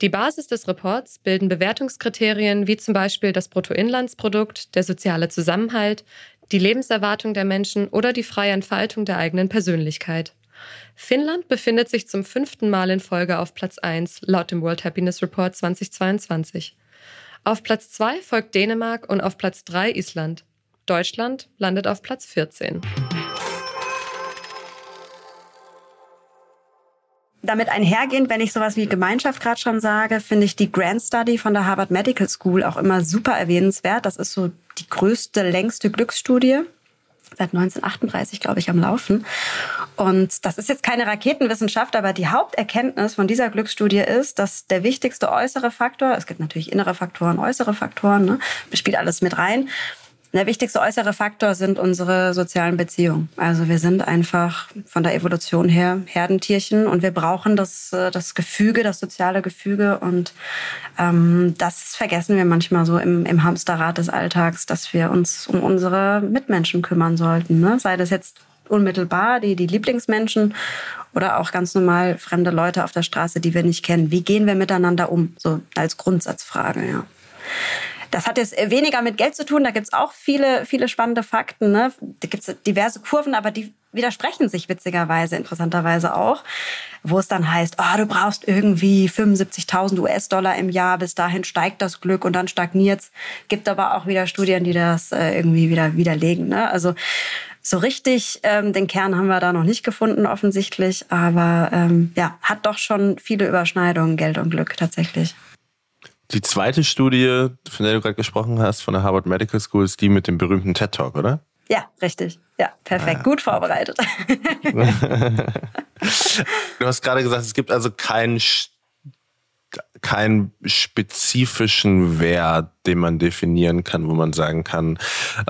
Die Basis des Reports bilden Bewertungskriterien wie zum Beispiel das Bruttoinlandsprodukt, der soziale Zusammenhalt, die Lebenserwartung der Menschen oder die freie Entfaltung der eigenen Persönlichkeit. Finnland befindet sich zum fünften Mal in Folge auf Platz 1 laut dem World Happiness Report 2022. Auf Platz 2 folgt Dänemark und auf Platz 3 Island. Deutschland landet auf Platz 14. Damit einhergehend, wenn ich sowas wie Gemeinschaft gerade schon sage, finde ich die Grand Study von der Harvard Medical School auch immer super erwähnenswert. Das ist so die größte, längste Glücksstudie seit 1938, glaube ich, am Laufen. Und das ist jetzt keine Raketenwissenschaft, aber die Haupterkenntnis von dieser Glücksstudie ist, dass der wichtigste äußere Faktor, es gibt natürlich innere Faktoren, äußere Faktoren, ne, spielt alles mit rein, der wichtigste äußere Faktor sind unsere sozialen Beziehungen. Also wir sind einfach von der Evolution her Herdentierchen und wir brauchen das, äh, das Gefüge, das soziale Gefüge. Und ähm, das vergessen wir manchmal so im, im Hamsterrad des Alltags, dass wir uns um unsere Mitmenschen kümmern sollten. Ne? Sei das jetzt unmittelbar die, die Lieblingsmenschen oder auch ganz normal fremde Leute auf der Straße, die wir nicht kennen. Wie gehen wir miteinander um? So als Grundsatzfrage, ja. Das hat jetzt weniger mit Geld zu tun. Da gibt es auch viele, viele spannende Fakten. Ne? Da gibt es diverse Kurven, aber die widersprechen sich witzigerweise, interessanterweise auch, wo es dann heißt, oh, du brauchst irgendwie 75.000 US-Dollar im Jahr, bis dahin steigt das Glück und dann stagniert's. Gibt aber auch wieder Studien, die das äh, irgendwie wieder widerlegen. Ne? Also so richtig ähm, den Kern haben wir da noch nicht gefunden offensichtlich, aber ähm, ja, hat doch schon viele Überschneidungen, Geld und Glück tatsächlich. Die zweite Studie, von der du gerade gesprochen hast, von der Harvard Medical School, ist die mit dem berühmten TED Talk, oder? Ja, richtig. Ja, perfekt. Ah, Gut vorbereitet. du hast gerade gesagt, es gibt also keinen keinen spezifischen Wert, den man definieren kann, wo man sagen kann,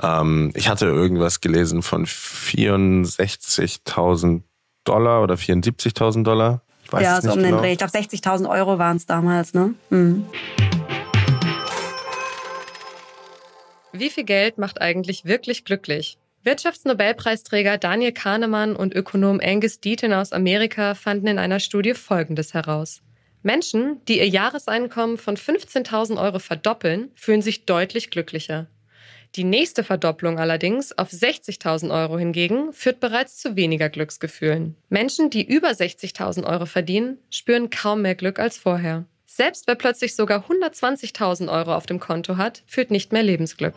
ähm, ich hatte irgendwas gelesen von 64.000 Dollar oder 74.000 Dollar. Ja, so um genau. den Dreh. Ich glaube, 60.000 Euro waren es damals. Ne? Mhm. Wie viel Geld macht eigentlich wirklich glücklich? Wirtschaftsnobelpreisträger Daniel Kahnemann und Ökonom Angus Deaton aus Amerika fanden in einer Studie Folgendes heraus. Menschen, die ihr Jahreseinkommen von 15.000 Euro verdoppeln, fühlen sich deutlich glücklicher. Die nächste Verdopplung allerdings auf 60.000 Euro hingegen führt bereits zu weniger Glücksgefühlen. Menschen, die über 60.000 Euro verdienen, spüren kaum mehr Glück als vorher. Selbst wer plötzlich sogar 120.000 Euro auf dem Konto hat, fühlt nicht mehr Lebensglück.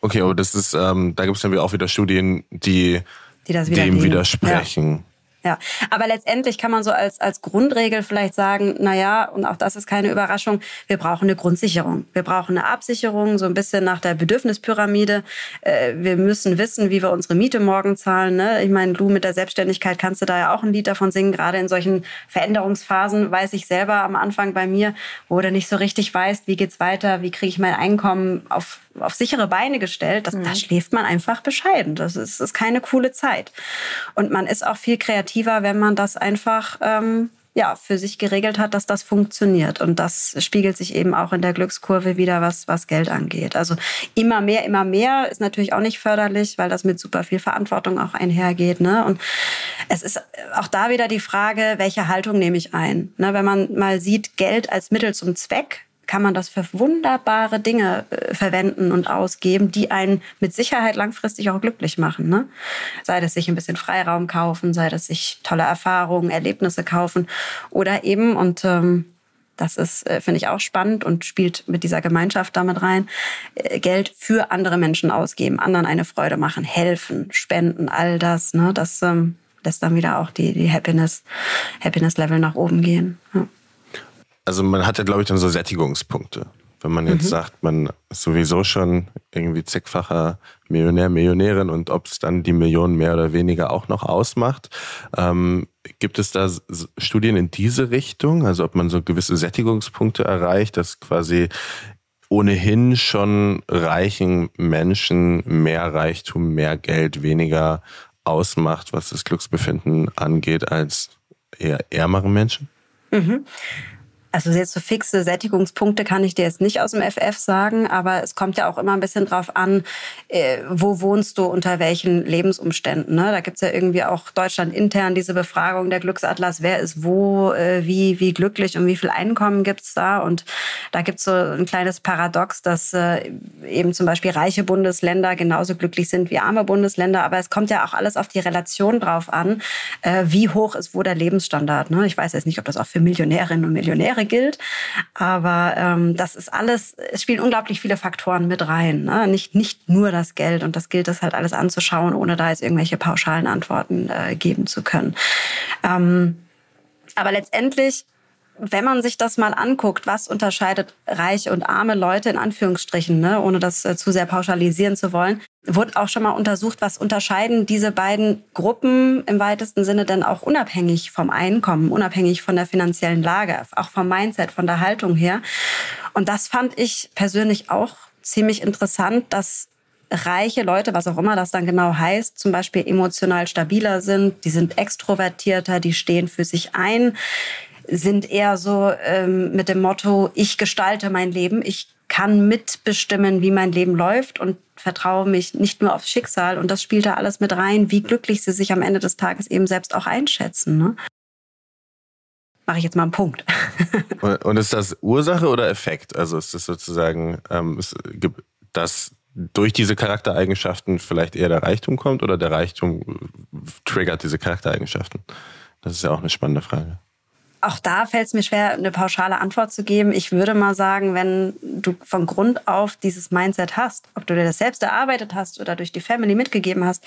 Okay, aber das ist, ähm, da gibt es dann auch wieder Studien, die, die dem widersprechen. Ja. Ja, aber letztendlich kann man so als, als Grundregel vielleicht sagen, na ja, und auch das ist keine Überraschung, wir brauchen eine Grundsicherung. Wir brauchen eine Absicherung, so ein bisschen nach der Bedürfnispyramide. Äh, wir müssen wissen, wie wir unsere Miete morgen zahlen. Ne? Ich meine, du mit der Selbstständigkeit kannst du da ja auch ein Lied davon singen. Gerade in solchen Veränderungsphasen weiß ich selber am Anfang bei mir, wo du nicht so richtig weißt, wie geht's weiter, wie kriege ich mein Einkommen auf auf sichere Beine gestellt, das, mhm. da schläft man einfach bescheiden. Das ist, ist keine coole Zeit. Und man ist auch viel kreativer, wenn man das einfach ähm, ja, für sich geregelt hat, dass das funktioniert. Und das spiegelt sich eben auch in der Glückskurve wieder, was, was Geld angeht. Also immer mehr, immer mehr ist natürlich auch nicht förderlich, weil das mit super viel Verantwortung auch einhergeht. Ne? Und es ist auch da wieder die Frage, welche Haltung nehme ich ein? Ne? Wenn man mal sieht, Geld als Mittel zum Zweck, kann man das für wunderbare Dinge äh, verwenden und ausgeben, die einen mit Sicherheit langfristig auch glücklich machen. Ne? Sei das sich ein bisschen Freiraum kaufen, sei das sich tolle Erfahrungen, Erlebnisse kaufen oder eben, und ähm, das ist, äh, finde ich, auch spannend und spielt mit dieser Gemeinschaft damit rein, äh, Geld für andere Menschen ausgeben, anderen eine Freude machen, helfen, spenden, all das. Ne? Das ähm, lässt dann wieder auch die, die Happiness, Happiness-Level nach oben gehen. Ja also man hat ja, glaube ich, dann so Sättigungspunkte. Wenn man jetzt mhm. sagt, man ist sowieso schon irgendwie zigfacher Millionär, Millionärin und ob es dann die Millionen mehr oder weniger auch noch ausmacht. Ähm, gibt es da Studien in diese Richtung? Also ob man so gewisse Sättigungspunkte erreicht, dass quasi ohnehin schon reichen Menschen mehr Reichtum, mehr Geld, weniger ausmacht, was das Glücksbefinden angeht, als eher ärmere Menschen? Mhm. Also jetzt so fixe Sättigungspunkte kann ich dir jetzt nicht aus dem FF sagen, aber es kommt ja auch immer ein bisschen drauf an, äh, wo wohnst du, unter welchen Lebensumständen. Ne? Da gibt's ja irgendwie auch Deutschland intern diese Befragung der Glücksatlas, wer ist wo, äh, wie, wie glücklich und wie viel Einkommen gibt's da. Und da gibt's so ein kleines Paradox, dass äh, eben zum Beispiel reiche Bundesländer genauso glücklich sind wie arme Bundesländer. Aber es kommt ja auch alles auf die Relation drauf an, wie hoch ist wo der Lebensstandard. Ne? Ich weiß jetzt nicht, ob das auch für Millionärinnen und Millionäre Jahre gilt. Aber ähm, das ist alles, es spielen unglaublich viele Faktoren mit rein. Ne? Nicht, nicht nur das Geld. Und das gilt es halt alles anzuschauen, ohne da jetzt irgendwelche pauschalen Antworten äh, geben zu können. Ähm, aber letztendlich wenn man sich das mal anguckt, was unterscheidet reiche und arme Leute in Anführungsstrichen, ne, ohne das äh, zu sehr pauschalisieren zu wollen, wurde auch schon mal untersucht, was unterscheiden diese beiden Gruppen im weitesten Sinne denn auch unabhängig vom Einkommen, unabhängig von der finanziellen Lage, auch vom Mindset, von der Haltung her. Und das fand ich persönlich auch ziemlich interessant, dass reiche Leute, was auch immer das dann genau heißt, zum Beispiel emotional stabiler sind, die sind extrovertierter, die stehen für sich ein, sind eher so ähm, mit dem Motto, ich gestalte mein Leben, ich kann mitbestimmen, wie mein Leben läuft und vertraue mich nicht nur aufs Schicksal. Und das spielt da alles mit rein, wie glücklich sie sich am Ende des Tages eben selbst auch einschätzen. Ne? Mache ich jetzt mal einen Punkt. und ist das Ursache oder Effekt? Also ist das sozusagen, ähm, dass durch diese Charaktereigenschaften vielleicht eher der Reichtum kommt oder der Reichtum triggert diese Charaktereigenschaften? Das ist ja auch eine spannende Frage. Auch da fällt es mir schwer, eine pauschale Antwort zu geben. Ich würde mal sagen, wenn du von Grund auf dieses Mindset hast, ob du dir das selbst erarbeitet hast oder durch die Family mitgegeben hast,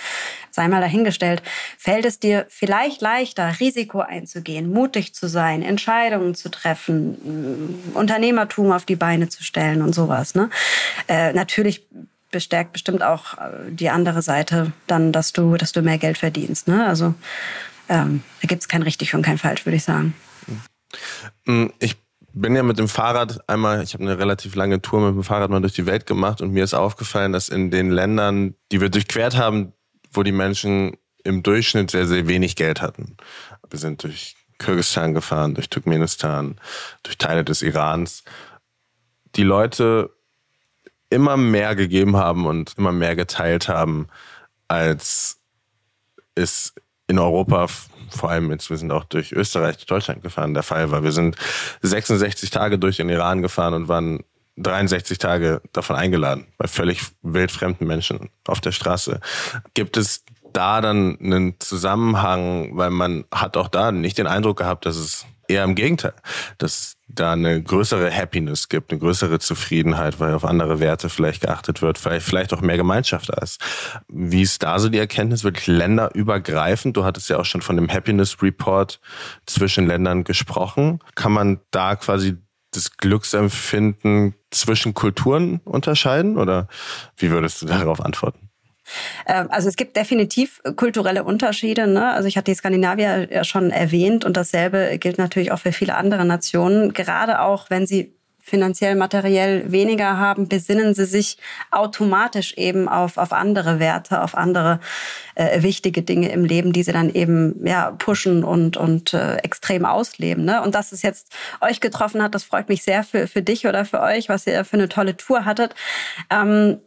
sei mal dahingestellt, fällt es dir vielleicht leichter, Risiko einzugehen, mutig zu sein, Entscheidungen zu treffen, Unternehmertum auf die Beine zu stellen und sowas. Ne? Äh, natürlich bestärkt bestimmt auch äh, die andere Seite dann, dass du, dass du mehr Geld verdienst. Ne? Also ähm, da gibt es kein richtig und kein falsch, würde ich sagen. Mm, ich bin ja mit dem Fahrrad einmal, ich habe eine relativ lange Tour mit dem Fahrrad mal durch die Welt gemacht und mir ist aufgefallen, dass in den Ländern, die wir durchquert haben, wo die Menschen im Durchschnitt sehr, sehr wenig Geld hatten. Wir sind durch Kirgisistan gefahren, durch Turkmenistan, durch Teile des Irans. Die Leute immer mehr gegeben haben und immer mehr geteilt haben, als es in Europa vor allem jetzt, wir sind auch durch Österreich, Deutschland gefahren, der Fall war. Wir sind 66 Tage durch den Iran gefahren und waren 63 Tage davon eingeladen, bei völlig wildfremden Menschen auf der Straße. Gibt es da dann einen Zusammenhang, weil man hat auch da nicht den Eindruck gehabt, dass es eher im Gegenteil, dass da eine größere Happiness gibt, eine größere Zufriedenheit, weil auf andere Werte vielleicht geachtet wird, vielleicht, vielleicht auch mehr Gemeinschaft da ist. Wie ist da so die Erkenntnis, wirklich länderübergreifend? Du hattest ja auch schon von dem Happiness Report zwischen Ländern gesprochen. Kann man da quasi das Glücksempfinden zwischen Kulturen unterscheiden oder wie würdest du darauf antworten? Ähm, also es gibt definitiv kulturelle Unterschiede. Ne? Also ich hatte die Skandinavier ja schon erwähnt und dasselbe gilt natürlich auch für viele andere Nationen. Gerade auch, wenn sie finanziell, materiell weniger haben, besinnen sie sich automatisch eben auf, auf andere Werte, auf andere äh, wichtige Dinge im Leben, die sie dann eben ja, pushen und, und äh, extrem ausleben. Ne? Und dass es jetzt euch getroffen hat, das freut mich sehr für, für dich oder für euch, was ihr für eine tolle Tour hattet. Ähm,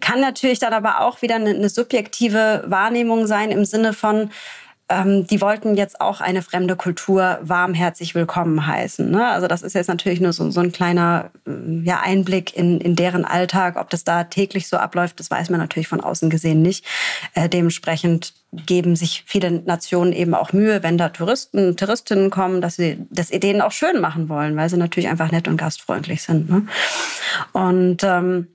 kann natürlich dann aber auch wieder eine, eine subjektive Wahrnehmung sein im Sinne von, ähm, die wollten jetzt auch eine fremde Kultur warmherzig willkommen heißen. Ne? Also das ist jetzt natürlich nur so, so ein kleiner äh, ja, Einblick in, in deren Alltag. Ob das da täglich so abläuft, das weiß man natürlich von außen gesehen nicht. Äh, dementsprechend geben sich viele Nationen eben auch Mühe, wenn da Touristen, Touristinnen kommen, dass sie das denen auch schön machen wollen, weil sie natürlich einfach nett und gastfreundlich sind. Ne? Und ähm,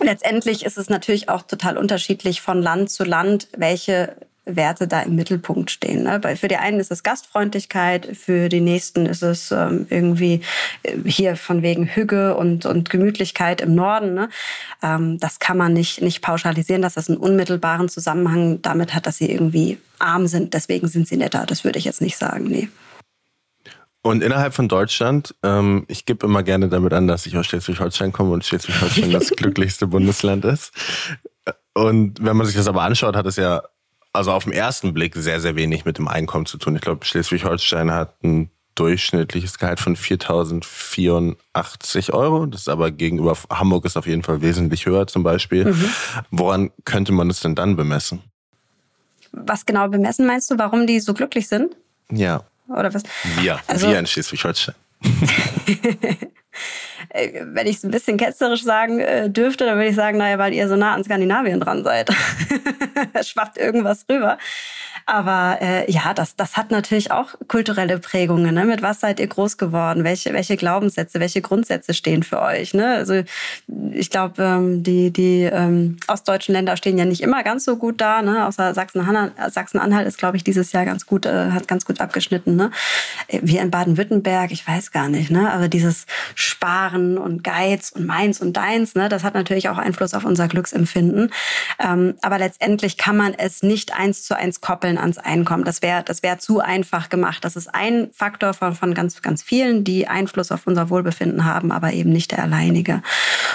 Letztendlich ist es natürlich auch total unterschiedlich von Land zu Land, welche Werte da im Mittelpunkt stehen. Ne? Für die einen ist es Gastfreundlichkeit, für die nächsten ist es ähm, irgendwie äh, hier von wegen Hüge und, und Gemütlichkeit im Norden. Ne? Ähm, das kann man nicht, nicht pauschalisieren, dass das einen unmittelbaren Zusammenhang damit hat, dass sie irgendwie arm sind. Deswegen sind sie netter. Das würde ich jetzt nicht sagen. Nee. Und innerhalb von Deutschland, ähm, ich gebe immer gerne damit an, dass ich aus Schleswig-Holstein komme und Schleswig-Holstein das glücklichste Bundesland ist. Und wenn man sich das aber anschaut, hat es ja also auf den ersten Blick sehr, sehr wenig mit dem Einkommen zu tun. Ich glaube, Schleswig-Holstein hat einen durchschnittliches Gehalt von 4.084 Euro. Das ist aber gegenüber Hamburg ist auf jeden Fall wesentlich höher zum Beispiel. Mhm. Woran könnte man es denn dann bemessen? Was genau bemessen meinst du, warum die so glücklich sind? Ja. Oder was? Wir, also, wir in Schleswig-Holstein. Wenn ich es ein bisschen ketzerisch sagen äh, dürfte, dann würde ich sagen, naja, weil ihr so nah an Skandinavien dran seid. Schwappt irgendwas rüber. Aber äh, ja, das, das hat natürlich auch kulturelle Prägungen. Ne? Mit was seid ihr groß geworden? Welche, welche Glaubenssätze, welche Grundsätze stehen für euch? Ne? Also ich glaube, ähm, die, die ähm, ostdeutschen Länder stehen ja nicht immer ganz so gut da. Ne? Außer Sachsen-Anhalt Sachsen ist, glaube ich, dieses Jahr ganz gut, äh, hat ganz gut abgeschnitten. Ne? Wir in Baden-Württemberg, ich weiß gar nicht. Ne? Aber dieses Sparen und Geiz und meins und deins, ne? das hat natürlich auch Einfluss auf unser Glücksempfinden. Ähm, aber letztendlich kann man es nicht eins zu eins koppeln ans Einkommen. Das wäre das wäre zu einfach gemacht. Das ist ein Faktor von, von ganz, ganz vielen, die Einfluss auf unser Wohlbefinden haben, aber eben nicht der alleinige.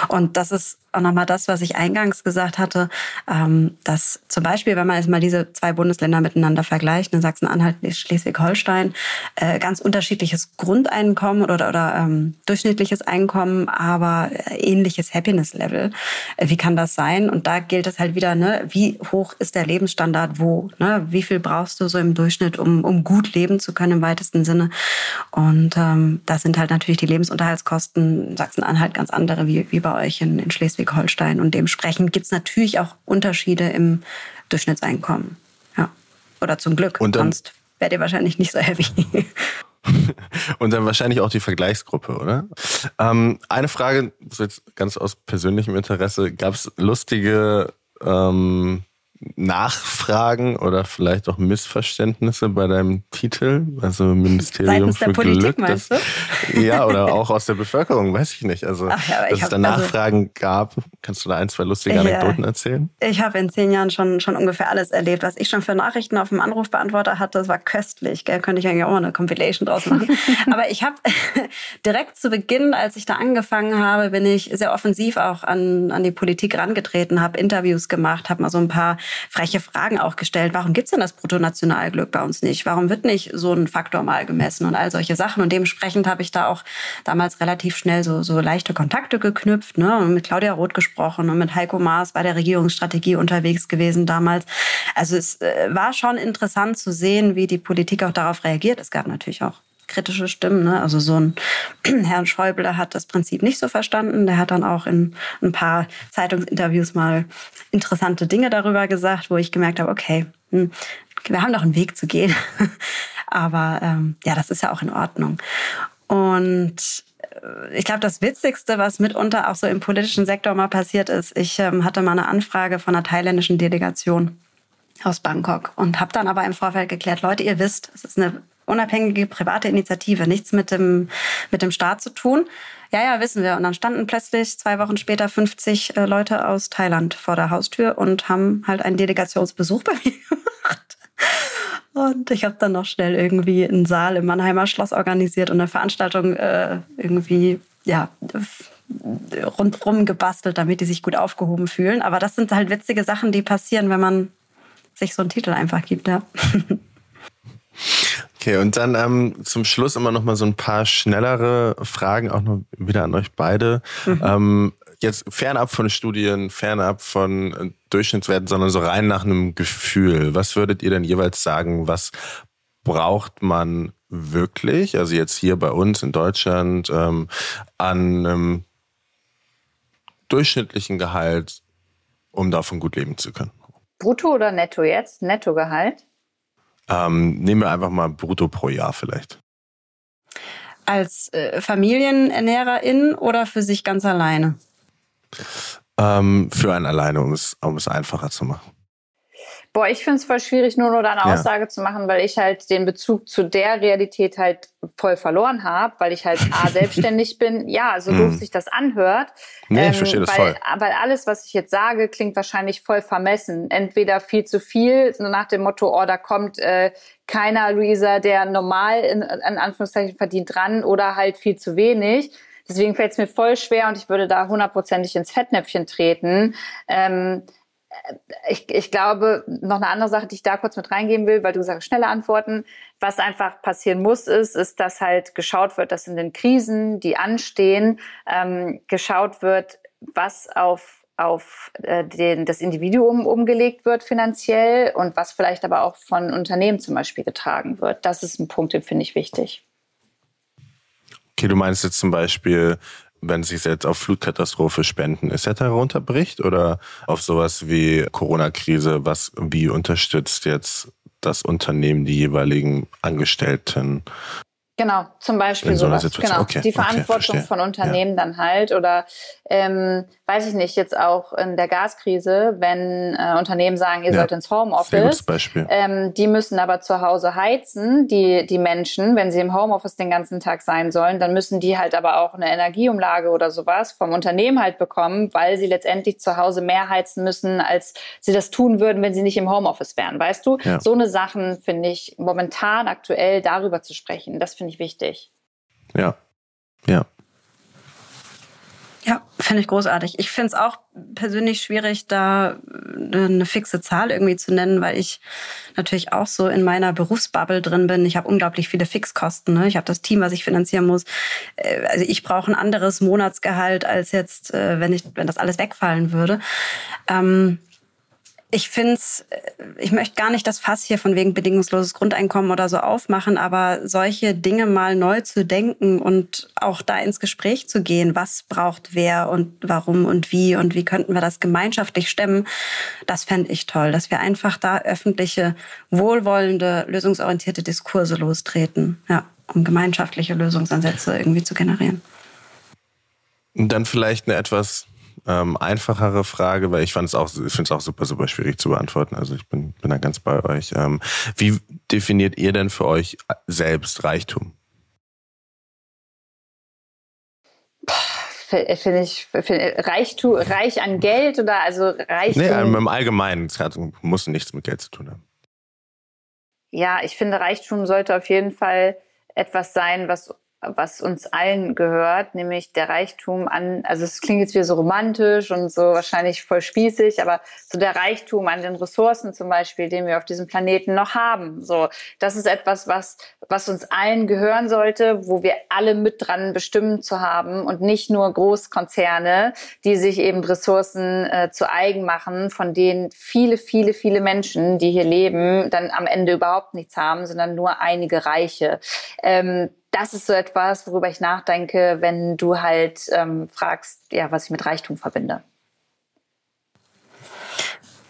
Und das ist auch nochmal das, was ich eingangs gesagt hatte, ähm, dass zum Beispiel, wenn man jetzt mal diese zwei Bundesländer miteinander vergleicht, in ne, Sachsen-Anhalt, Schleswig-Holstein, äh, ganz unterschiedliches Grundeinkommen oder, oder ähm, durchschnittliches Einkommen, aber ähnliches Happiness-Level. Äh, wie kann das sein? Und da gilt es halt wieder, ne, wie hoch ist der Lebensstandard wo? Ne? Wie viel brauchst du so im Durchschnitt, um, um gut leben zu können im weitesten Sinne? Und ähm, da sind halt natürlich die Lebensunterhaltskosten in Sachsen-Anhalt ganz andere wie, wie bei euch in, in Schleswig Schleswig-Holstein. Und dementsprechend gibt es natürlich auch Unterschiede im Durchschnittseinkommen. Ja. Oder zum Glück. Und Sonst wärt ihr wahrscheinlich nicht so heavy. Und dann wahrscheinlich auch die Vergleichsgruppe, oder? Ähm, eine Frage, jetzt ganz aus persönlichem Interesse, gab es lustige ähm, Nachfragen oder vielleicht auch Missverständnisse bei deinem Titel, also Ministerium Seitens für der Politik, Glück. Das, ja, oder auch aus der Bevölkerung, weiß ich nicht. Also, Ach ja, dass es da also Nachfragen also, gab. Kannst du da ein, zwei lustige Anekdoten erzählen? Ich habe in zehn Jahren schon, schon ungefähr alles erlebt. Was ich schon für Nachrichten auf dem Anrufbeantworter hatte, das war köstlich. Gell? Könnte ich eigentlich auch mal eine Compilation draus machen. Aber ich habe direkt zu Beginn, als ich da angefangen habe, bin ich sehr offensiv auch an, an die Politik rangetreten, habe Interviews gemacht, habe mal so ein paar freche Fragen auch gestellt. Warum gibt es denn das Bruttonationalglück bei uns nicht? Warum wird nicht so ein Faktor mal gemessen und all solche Sachen? Und dementsprechend habe ich da auch damals relativ schnell so, so leichte Kontakte geknüpft ne? und mit Claudia Roth gesprochen und mit Heiko Maas bei der Regierungsstrategie unterwegs gewesen damals. Also es äh, war schon interessant zu sehen, wie die Politik auch darauf reagiert. Es gab natürlich auch kritische Stimmen. Ne? Also so ein Herrn Schäuble hat das Prinzip nicht so verstanden. Der hat dann auch in ein paar Zeitungsinterviews mal interessante Dinge darüber gesagt, wo ich gemerkt habe, okay, hm, wir haben noch einen Weg zu gehen. Aber ähm, ja, das ist ja auch in Ordnung. Und äh, ich glaube, das Witzigste, was mitunter auch so im politischen Sektor mal passiert ist, ich ähm, hatte mal eine Anfrage von einer thailändischen Delegation aus Bangkok und habe dann aber im Vorfeld geklärt, Leute, ihr wisst, es ist eine unabhängige private Initiative, nichts mit dem, mit dem Staat zu tun. Ja, ja, wissen wir. Und dann standen plötzlich zwei Wochen später 50 äh, Leute aus Thailand vor der Haustür und haben halt einen Delegationsbesuch bei mir gemacht. Und ich habe dann noch schnell irgendwie einen Saal im Mannheimer Schloss organisiert und eine Veranstaltung äh, irgendwie, ja, rundrum gebastelt, damit die sich gut aufgehoben fühlen. Aber das sind halt witzige Sachen, die passieren, wenn man sich so einen Titel einfach gibt, ja. Okay, und dann ähm, zum Schluss immer noch mal so ein paar schnellere Fragen, auch noch wieder an euch beide. Mhm. Ähm, jetzt fernab von Studien, fernab von äh, Durchschnittswerten, sondern so rein nach einem Gefühl. Was würdet ihr denn jeweils sagen, was braucht man wirklich, also jetzt hier bei uns in Deutschland, ähm, an einem durchschnittlichen Gehalt, um davon gut leben zu können? Brutto oder netto jetzt? Nettogehalt? Ähm, nehmen wir einfach mal brutto pro Jahr vielleicht. Als äh, Familienernährerin oder für sich ganz alleine? Ähm, für einen alleine, um es, um es einfacher zu machen. Boah, ich finde es voll schwierig, nur nur eine ja. Aussage zu machen, weil ich halt den Bezug zu der Realität halt voll verloren habe, weil ich halt A, selbstständig bin. Ja, so doof mm. sich das anhört. Nee, ähm, ich verstehe das weil, voll. Weil alles, was ich jetzt sage, klingt wahrscheinlich voll vermessen. Entweder viel zu viel, so nach dem Motto, oh, da kommt äh, keiner, Luisa, der normal in, in Anführungszeichen verdient dran oder halt viel zu wenig. Deswegen fällt es mir voll schwer und ich würde da hundertprozentig ins Fettnäpfchen treten. Ähm, ich, ich glaube, noch eine andere Sache, die ich da kurz mit reingeben will, weil du sagst, schnelle Antworten. Was einfach passieren muss, ist, ist, dass halt geschaut wird, dass in den Krisen, die anstehen, ähm, geschaut wird, was auf auf äh, den, das Individuum umgelegt wird finanziell und was vielleicht aber auch von Unternehmen zum Beispiel getragen wird. Das ist ein Punkt, den finde ich wichtig. Okay, du meinst jetzt zum Beispiel, wenn es sich jetzt auf Flutkatastrophe Spenden etc. runterbricht oder auf sowas wie Corona-Krise, was wie unterstützt jetzt das Unternehmen die jeweiligen Angestellten Genau, zum Beispiel so sowas. Genau, okay, die Verantwortung okay, von Unternehmen ja. dann halt oder ähm, weiß ich nicht, jetzt auch in der Gaskrise, wenn äh, Unternehmen sagen, ihr ja. sollt ins Homeoffice, Beispiel. Ähm, die müssen aber zu Hause heizen, die die Menschen, wenn sie im Homeoffice den ganzen Tag sein sollen, dann müssen die halt aber auch eine Energieumlage oder sowas vom Unternehmen halt bekommen, weil sie letztendlich zu Hause mehr heizen müssen, als sie das tun würden, wenn sie nicht im Homeoffice wären, weißt du? Ja. So eine Sachen finde ich momentan aktuell darüber zu sprechen, das finde ich wichtig. Ja, ja. Ja, finde ich großartig. Ich finde es auch persönlich schwierig, da äh, eine fixe Zahl irgendwie zu nennen, weil ich natürlich auch so in meiner Berufsbubble drin bin. Ich habe unglaublich viele Fixkosten. Ne? Ich habe das Team, was ich finanzieren muss. Äh, also ich brauche ein anderes Monatsgehalt als jetzt, äh, wenn ich, wenn das alles wegfallen würde. Ähm, ich finde es, ich möchte gar nicht das Fass hier von wegen bedingungsloses Grundeinkommen oder so aufmachen, aber solche Dinge mal neu zu denken und auch da ins Gespräch zu gehen, was braucht wer und warum und wie und wie könnten wir das gemeinschaftlich stemmen, das fände ich toll, dass wir einfach da öffentliche, wohlwollende, lösungsorientierte Diskurse lostreten, ja, um gemeinschaftliche Lösungsansätze irgendwie zu generieren. Und dann vielleicht eine etwas ähm, einfachere Frage, weil ich fand es auch, ich finde es auch super, super schwierig zu beantworten. Also ich bin, bin da ganz bei euch. Ähm, wie definiert ihr denn für euch selbst Reichtum? Finde ich, find, Reichtum, reich an Geld oder also Reichtum? Nee, im Allgemeinen. Es muss nichts mit Geld zu tun haben. Ja, ich finde, Reichtum sollte auf jeden Fall etwas sein, was was uns allen gehört, nämlich der Reichtum an, also es klingt jetzt wieder so romantisch und so wahrscheinlich voll spießig, aber so der Reichtum an den Ressourcen zum Beispiel, den wir auf diesem Planeten noch haben. So, das ist etwas, was, was uns allen gehören sollte, wo wir alle mit dran bestimmen zu haben und nicht nur Großkonzerne, die sich eben Ressourcen äh, zu eigen machen, von denen viele, viele, viele Menschen, die hier leben, dann am Ende überhaupt nichts haben, sondern nur einige Reiche. Ähm, das ist so etwas, worüber ich nachdenke, wenn du halt ähm, fragst, ja, was ich mit Reichtum verbinde.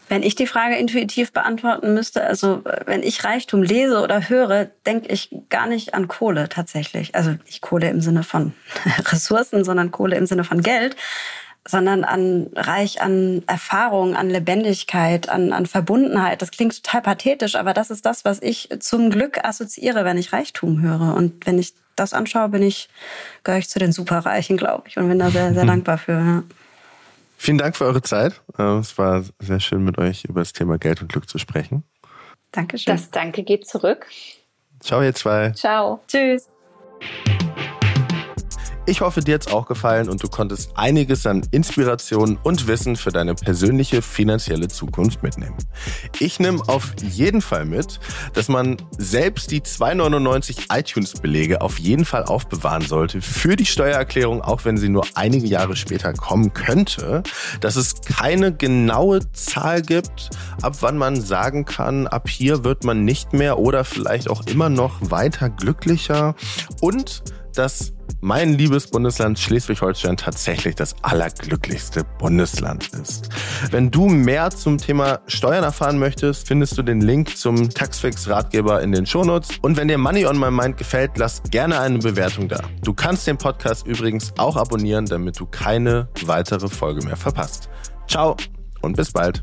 Wenn ich die Frage intuitiv beantworten müsste, also wenn ich Reichtum lese oder höre, denke ich gar nicht an Kohle tatsächlich. Also nicht Kohle im Sinne von Ressourcen, sondern Kohle im Sinne von Geld, sondern an reich an Erfahrung, an Lebendigkeit, an, an Verbundenheit. Das klingt total pathetisch, aber das ist das, was ich zum Glück assoziiere, wenn ich Reichtum höre. Und wenn ich das anschaue, bin ich, gehöre ich zu den Superreichen, glaube ich, und bin da sehr, sehr hm. dankbar für. Ja. Vielen Dank für eure Zeit. Äh, es war sehr schön, mit euch über das Thema Geld und Glück zu sprechen. Dankeschön. Das Danke geht zurück. Ciao, ihr zwei. Ciao. Tschüss. Ich hoffe, dir hat's auch gefallen und du konntest einiges an Inspiration und Wissen für deine persönliche finanzielle Zukunft mitnehmen. Ich nehme auf jeden Fall mit, dass man selbst die 2,99 iTunes-Belege auf jeden Fall aufbewahren sollte für die Steuererklärung, auch wenn sie nur einige Jahre später kommen könnte. Dass es keine genaue Zahl gibt, ab wann man sagen kann, ab hier wird man nicht mehr oder vielleicht auch immer noch weiter glücklicher und dass mein liebes Bundesland Schleswig-Holstein tatsächlich das allerglücklichste Bundesland ist. Wenn du mehr zum Thema Steuern erfahren möchtest, findest du den Link zum Taxfix-Ratgeber in den Shownotes. Und wenn dir Money on My Mind gefällt, lass gerne eine Bewertung da. Du kannst den Podcast übrigens auch abonnieren, damit du keine weitere Folge mehr verpasst. Ciao und bis bald.